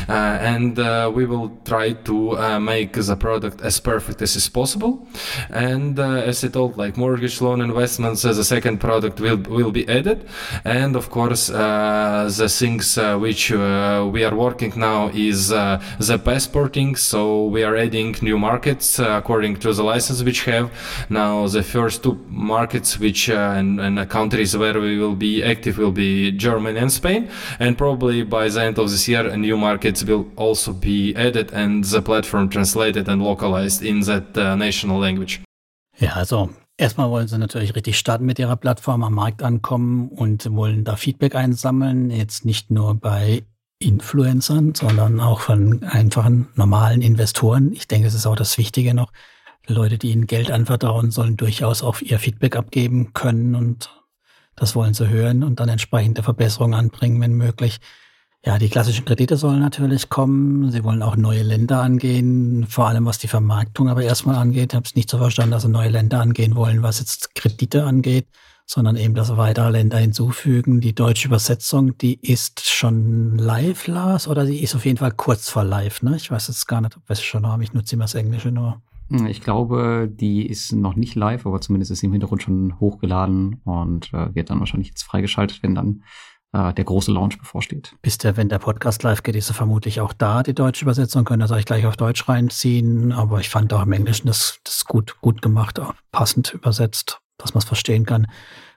Speaker 3: uh, and we will try to make the product as perfect as is possible. And as I told, like mortgage loan investments, as a second product will will be added, and of course the things which we are working now is the passporting. So we are adding new markets according to the license which have now the the first two markets which uh, and, and countries where we will be active will be Germany and Spain and probably by the end of this year new markets will also be added and the platform translated and localized in that uh, national language.
Speaker 2: Ja, also Erstmal wollen sie natürlich richtig starten mit ihrer Plattform, am Markt ankommen und wollen da Feedback einsammeln. Jetzt nicht nur bei Influencern, sondern auch von einfachen normalen Investoren. Ich denke, es ist auch das Wichtige noch, Leute, die ihnen Geld anvertrauen, sollen durchaus auch ihr Feedback abgeben können und das wollen sie hören und dann entsprechende Verbesserungen anbringen, wenn möglich. Ja, die klassischen Kredite sollen natürlich kommen. Sie wollen auch neue Länder angehen, vor allem was die Vermarktung aber erstmal angeht. Ich habe es nicht so verstanden, dass sie neue Länder angehen wollen, was jetzt Kredite angeht, sondern eben, dass sie weitere Länder hinzufügen. Die deutsche Übersetzung, die ist schon live, Lars, oder die ist auf jeden Fall kurz vor live, ne? Ich weiß jetzt gar nicht, ob es schon haben. Ich nutze immer das Englische nur.
Speaker 1: Ich glaube, die ist noch nicht live, aber zumindest ist sie im Hintergrund schon hochgeladen und äh, wird dann wahrscheinlich jetzt freigeschaltet, wenn dann äh, der große Launch bevorsteht.
Speaker 2: Bis der, wenn der Podcast live geht, ist er vermutlich auch da, die deutsche Übersetzung. Können das euch gleich auf Deutsch reinziehen, aber ich fand auch im Englischen das, das gut, gut gemacht, passend übersetzt, dass man es verstehen kann.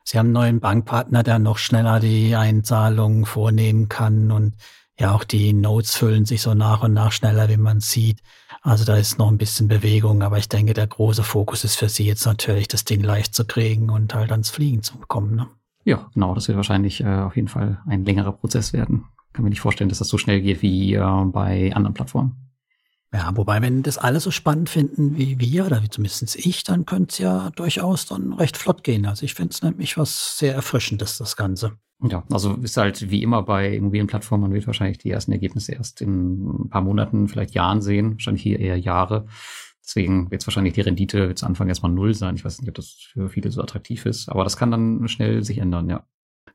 Speaker 2: Sie haben einen neuen Bankpartner, der noch schneller die Einzahlungen vornehmen kann und ja, auch die Notes füllen sich so nach und nach schneller, wie man sieht. Also da ist noch ein bisschen Bewegung, aber ich denke, der große Fokus ist für Sie jetzt natürlich, das Ding leicht zu kriegen und halt ans Fliegen zu bekommen. Ne?
Speaker 1: Ja, genau, das wird wahrscheinlich äh, auf jeden Fall ein längerer Prozess werden. Kann mir nicht vorstellen, dass das so schnell geht wie äh, bei anderen Plattformen.
Speaker 2: Ja, wobei, wenn das alle so spannend finden wie wir, oder wie zumindest ich, dann könnte es ja durchaus dann recht flott gehen. Also ich finde es nämlich was sehr Erfrischendes, das Ganze.
Speaker 1: Ja, also ist halt wie immer bei Immobilienplattformen, man wird wahrscheinlich die ersten Ergebnisse erst in ein paar Monaten, vielleicht Jahren sehen, wahrscheinlich hier eher Jahre. Deswegen wird es wahrscheinlich die Rendite zu Anfang erstmal null sein. Ich weiß nicht, ob das für viele so attraktiv ist, aber das kann dann schnell sich ändern, ja.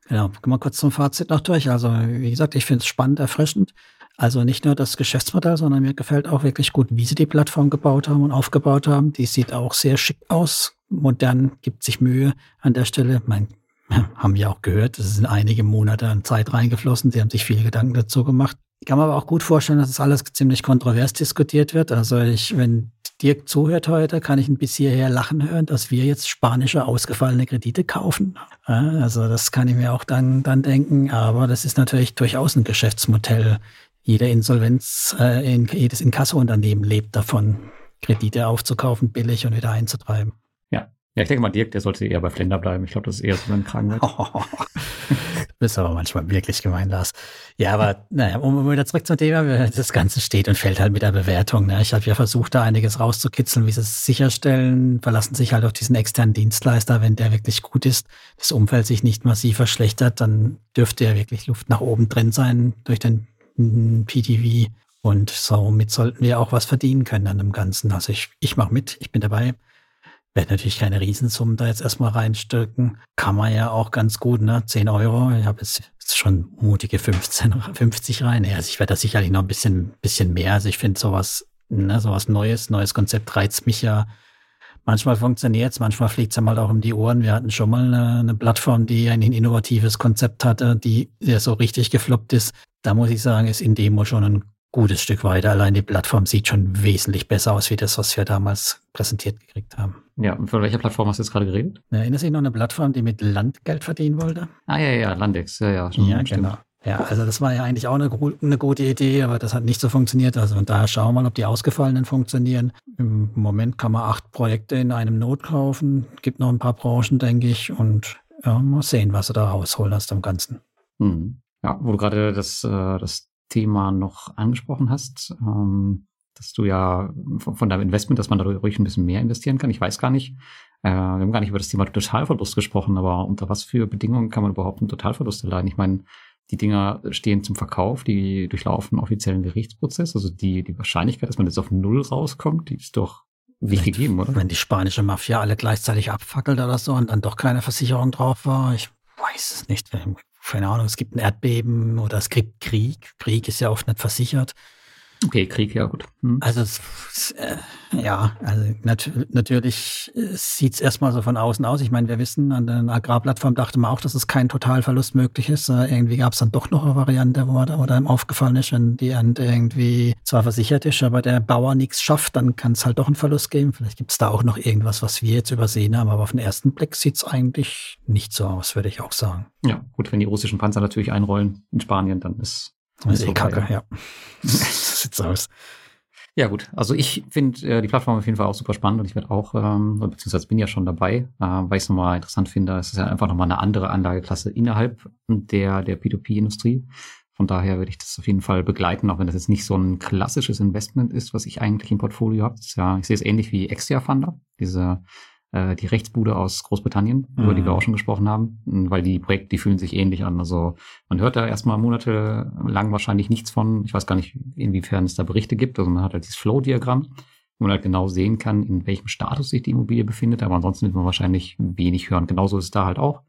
Speaker 2: Genau, wir kurz zum Fazit noch durch. Also, wie gesagt, ich finde es spannend, erfrischend. Also nicht nur das Geschäftsmodell, sondern mir gefällt auch wirklich gut, wie sie die Plattform gebaut haben und aufgebaut haben. Die sieht auch sehr schick aus, modern, gibt sich Mühe an der Stelle. Mein haben wir auch gehört, es sind einige Monate an Zeit reingeflossen. Sie haben sich viele Gedanken dazu gemacht. Ich kann mir aber auch gut vorstellen, dass das alles ziemlich kontrovers diskutiert wird. Also ich, wenn Dirk zuhört heute, kann ich ein bisschen hierher lachen hören, dass wir jetzt spanische ausgefallene Kredite kaufen. Also das kann ich mir auch dann, dann denken. Aber das ist natürlich durchaus ein Geschäftsmodell. Jeder Insolvenz, äh, in, jedes Inkassounternehmen lebt davon, Kredite aufzukaufen, billig und wieder einzutreiben.
Speaker 1: Ja, ich denke mal, Dirk, der sollte eher bei Flender bleiben. Ich glaube, das ist eher so ein Kragenwert.
Speaker 2: du bist aber manchmal wirklich gemein, Lars. Ja, aber naja, um wieder zurück zum Thema, das Ganze steht und fällt halt mit der Bewertung. Ne? Ich habe ja versucht, da einiges rauszukitzeln, wie sie es sicherstellen, verlassen sich halt auf diesen externen Dienstleister, wenn der wirklich gut ist, das Umfeld sich nicht massiv verschlechtert, dann dürfte ja wirklich Luft nach oben drin sein durch den PTV. Und somit sollten wir auch was verdienen können an dem Ganzen. Also ich, ich mache mit, ich bin dabei Werde natürlich keine Riesensummen da jetzt erstmal reinstürken. Kann man ja auch ganz gut, ne? 10 Euro. Ich habe jetzt schon mutige 15, 50 rein. Ja, also ich werde da sicherlich noch ein bisschen, bisschen mehr. Also ich finde sowas, ne, sowas Neues, neues Konzept reizt mich ja. Manchmal funktioniert es, manchmal fliegt es einem halt auch um die Ohren. Wir hatten schon mal eine, eine Plattform, die ein innovatives Konzept hatte, die ja so richtig gefloppt ist. Da muss ich sagen, ist in Demo schon ein gutes Stück weiter. Allein die Plattform sieht schon wesentlich besser aus, wie das, was wir damals präsentiert gekriegt haben.
Speaker 1: Ja, und von welcher Plattform hast du jetzt gerade geredet?
Speaker 2: Erinnerst du dich noch eine Plattform, die mit Landgeld verdienen wollte?
Speaker 1: Ah, ja, ja, Landex, ja, ja.
Speaker 2: Schon, ja, stimmt. genau. Ja, also das war ja eigentlich auch eine, eine, gute Idee, aber das hat nicht so funktioniert. Also von daher schauen wir mal, ob die ausgefallenen funktionieren. Im Moment kann man acht Projekte in einem Not kaufen. Gibt noch ein paar Branchen, denke ich. Und ja, mal sehen, was du da rausholen hast am Ganzen.
Speaker 1: Hm. Ja, wo du gerade das, äh, das Thema noch angesprochen hast, ähm, dass du ja von deinem Investment, dass man dadurch ruhig ein bisschen mehr investieren kann. Ich weiß gar nicht, äh, wir haben gar nicht über das Thema Totalverlust gesprochen, aber unter was für Bedingungen kann man überhaupt einen Totalverlust erleiden? Ich meine, die Dinger stehen zum Verkauf, die durchlaufen einen offiziellen Gerichtsprozess. Also die, die Wahrscheinlichkeit, dass man jetzt auf Null rauskommt, die ist doch nicht gegeben, oder?
Speaker 2: Wenn die spanische Mafia alle gleichzeitig abfackelt oder so und dann doch keine Versicherung drauf war, ich weiß es nicht keine Ahnung, es gibt ein Erdbeben oder es gibt Krieg. Krieg ist ja oft nicht versichert.
Speaker 1: Okay, Krieg, ja gut. Hm.
Speaker 2: Also äh, ja, also nat natürlich äh, sieht es erstmal so von außen aus. Ich meine, wir wissen, an der Agrarplattform dachte man auch, dass es kein Totalverlust möglich ist. Äh, irgendwie gab es dann doch noch eine Variante, wo, wo einem aufgefallen ist, wenn die Ernte irgendwie zwar versichert ist, aber der Bauer nichts schafft, dann kann es halt doch einen Verlust geben. Vielleicht gibt es da auch noch irgendwas, was wir jetzt übersehen haben, aber auf den ersten Blick sieht es eigentlich nicht so aus, würde ich auch sagen.
Speaker 1: Ja, gut, wenn die russischen Panzer natürlich einrollen in Spanien, dann ist
Speaker 2: das ist eh kacke, ja. sieht's aus.
Speaker 1: Ja gut, also ich finde äh, die Plattform auf jeden Fall auch super spannend und ich werde auch, ähm, beziehungsweise bin ja schon dabei, äh, weil ich es nochmal interessant finde. Es ist ja einfach nochmal eine andere Anlageklasse innerhalb der, der P2P-Industrie. Von daher werde ich das auf jeden Fall begleiten, auch wenn das jetzt nicht so ein klassisches Investment ist, was ich eigentlich im Portfolio habe. Ja, ich sehe es ähnlich wie Exia Funder, diese äh, die Rechtsbude aus Großbritannien, mhm. über die wir mhm. auch schon gesprochen haben, weil die Projekte, die fühlen sich ähnlich an. Also man hört da erstmal monatelang wahrscheinlich nichts von. Ich weiß gar nicht, inwiefern es da Berichte gibt. Also man hat halt dieses Flow-Diagramm, wo man halt genau sehen kann, in welchem Status sich die Immobilie befindet. Aber ansonsten wird man wahrscheinlich wenig hören. Genauso ist es da halt auch.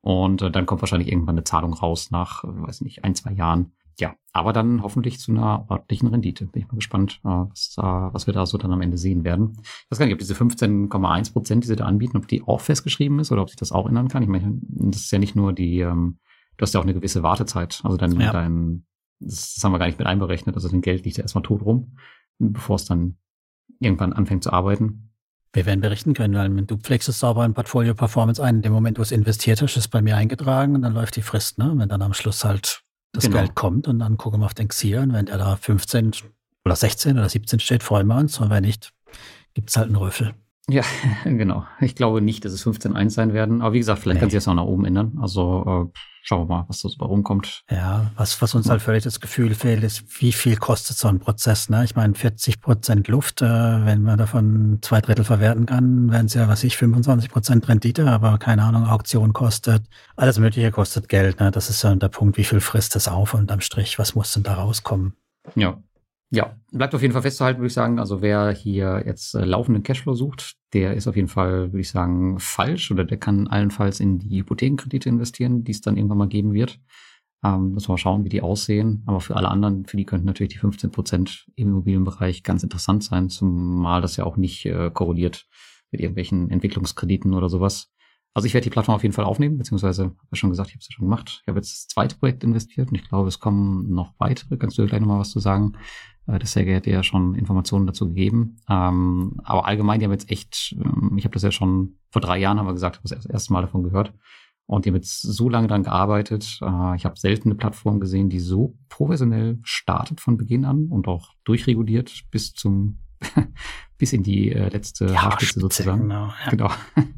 Speaker 1: Und äh, dann kommt wahrscheinlich irgendwann eine Zahlung raus nach, äh, weiß nicht, ein, zwei Jahren ja, aber dann hoffentlich zu einer ordentlichen Rendite. Bin ich mal gespannt, äh, was, was wir da so dann am Ende sehen werden. Ich weiß gar nicht, ob diese 15,1 Prozent, die sie da anbieten, ob die auch festgeschrieben ist oder ob sich das auch ändern kann. Ich meine, das ist ja nicht nur die, ähm, du hast ja auch eine gewisse Wartezeit. Also dein, ja. dein das, das haben wir gar nicht mit einberechnet. Also dein Geld liegt ja erstmal tot rum, bevor es dann irgendwann anfängt zu arbeiten.
Speaker 2: Wir werden berichten können, weil du pflegst es sauber in Portfolio Performance ein. In dem Moment, wo es investiert hast, ist bei mir eingetragen und dann läuft die Frist, ne? Wenn dann am Schluss halt das genau. Geld kommt und dann gucken wir auf den Xier und wenn der da 15 oder 16 oder 17 steht, freuen wir uns und wenn nicht, gibt es halt einen Röffel.
Speaker 1: Ja, genau. Ich glaube nicht, dass es 15-1 sein werden. Aber wie gesagt, vielleicht nee. kann sich das auch nach oben ändern. Also äh, schauen wir mal, was da so bei rumkommt.
Speaker 2: Ja, was, was uns halt völlig das Gefühl fehlt, ist, wie viel kostet so ein Prozess. Ne? Ich meine, 40 Prozent Luft, äh, wenn man davon zwei Drittel verwerten kann, wären es ja, was ich, 25 Prozent Rendite, aber keine Ahnung, Auktion kostet, alles Mögliche kostet Geld. Ne? Das ist ja der Punkt, wie viel frisst es auf und am Strich, was muss denn da rauskommen?
Speaker 1: Ja, ja, bleibt auf jeden Fall festzuhalten, würde ich sagen. Also wer hier jetzt äh, laufenden Cashflow sucht, der ist auf jeden Fall, würde ich sagen, falsch oder der kann allenfalls in die Hypothekenkredite investieren, die es dann irgendwann mal geben wird. Ähm, müssen wir mal schauen, wie die aussehen. Aber für alle anderen, für die könnten natürlich die 15 Prozent im Immobilienbereich ganz interessant sein, zumal das ja auch nicht äh, korreliert mit irgendwelchen Entwicklungskrediten oder sowas. Also ich werde die Plattform auf jeden Fall aufnehmen, beziehungsweise habe ja schon gesagt, ich habe es ja schon gemacht. Ich habe jetzt das zweite Projekt investiert und ich glaube, es kommen noch weitere. Kannst du gleich nochmal was zu sagen? Äh, der Sergei hat ja schon Informationen dazu gegeben. Ähm, aber allgemein, die haben jetzt echt, ähm, ich habe das ja schon vor drei Jahren, haben wir gesagt, habe das erste Mal davon gehört. Und die haben jetzt so lange daran gearbeitet. Äh, ich habe selten eine Plattform gesehen, die so professionell startet von Beginn an und auch durchreguliert bis zum bis in die äh, letzte
Speaker 2: ja, Haarspitze sozusagen. Genau,
Speaker 1: ja. genau.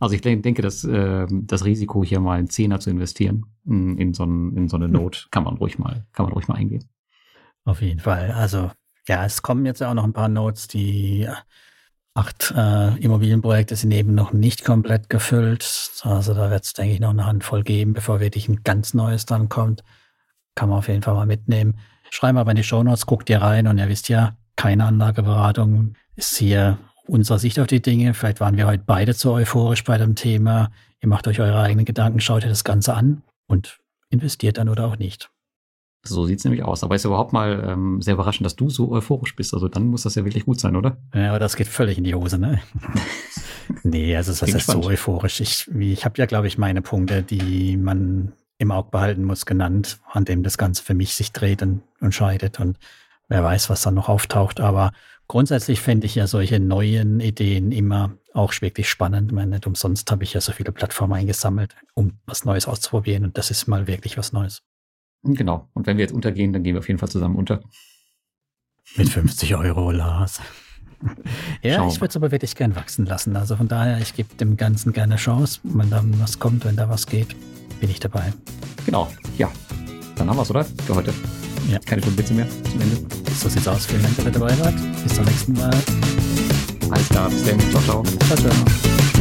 Speaker 1: Also ich denke, dass äh, das Risiko hier mal einen Zehner zu investieren in, in, so, ein, in so eine Note kann man ruhig mal kann man ruhig mal eingehen.
Speaker 2: Auf jeden Fall. Also ja, es kommen jetzt auch noch ein paar Notes. Die acht äh, Immobilienprojekte sind eben noch nicht komplett gefüllt. Also da wird es, denke ich, noch eine Handvoll geben, bevor wirklich ein ganz neues dann kommt. Kann man auf jeden Fall mal mitnehmen. Schreiben aber in die Show Notes, guckt ihr rein und ihr wisst ja, keine Anlageberatung ist hier unserer Sicht auf die Dinge. Vielleicht waren wir heute beide zu euphorisch bei dem Thema. Ihr macht euch eure eigenen Gedanken, schaut ihr das Ganze an und investiert dann oder auch nicht.
Speaker 1: So sieht's nämlich aus. Aber ist überhaupt mal ähm, sehr überraschend, dass du so euphorisch bist. Also dann muss das ja wirklich gut sein, oder?
Speaker 2: Ja, aber das geht völlig in die Hose, ne? nee, also was ist so euphorisch? Ich, ich habe ja, glaube ich, meine Punkte, die man im Auge behalten muss, genannt, an dem das Ganze für mich sich dreht und, und scheidet. Und wer weiß, was dann noch auftaucht. Aber grundsätzlich fände ich ja solche neuen Ideen immer auch wirklich spannend. Ich meine, nicht umsonst habe ich ja so viele Plattformen eingesammelt, um was Neues auszuprobieren. Und das ist mal wirklich was Neues.
Speaker 1: Genau. Und wenn wir jetzt untergehen, dann gehen wir auf jeden Fall zusammen unter.
Speaker 2: Mit 50 Euro, Lars. ja, Schauen ich würde es aber wirklich gern wachsen lassen. Also von daher, ich gebe dem Ganzen gerne Chance. Wenn da was kommt, wenn da was geht, bin ich dabei.
Speaker 1: Genau. Ja. Dann haben wir es, oder? Für heute. Ja. Keine dummen Witze mehr zum Ende.
Speaker 2: So sieht's aus. Vielen Dank, dass ihr dabei wart. Bis zum nächsten Mal.
Speaker 1: Alles klar. Bis dann. Ciao, ciao. Ciao, ciao.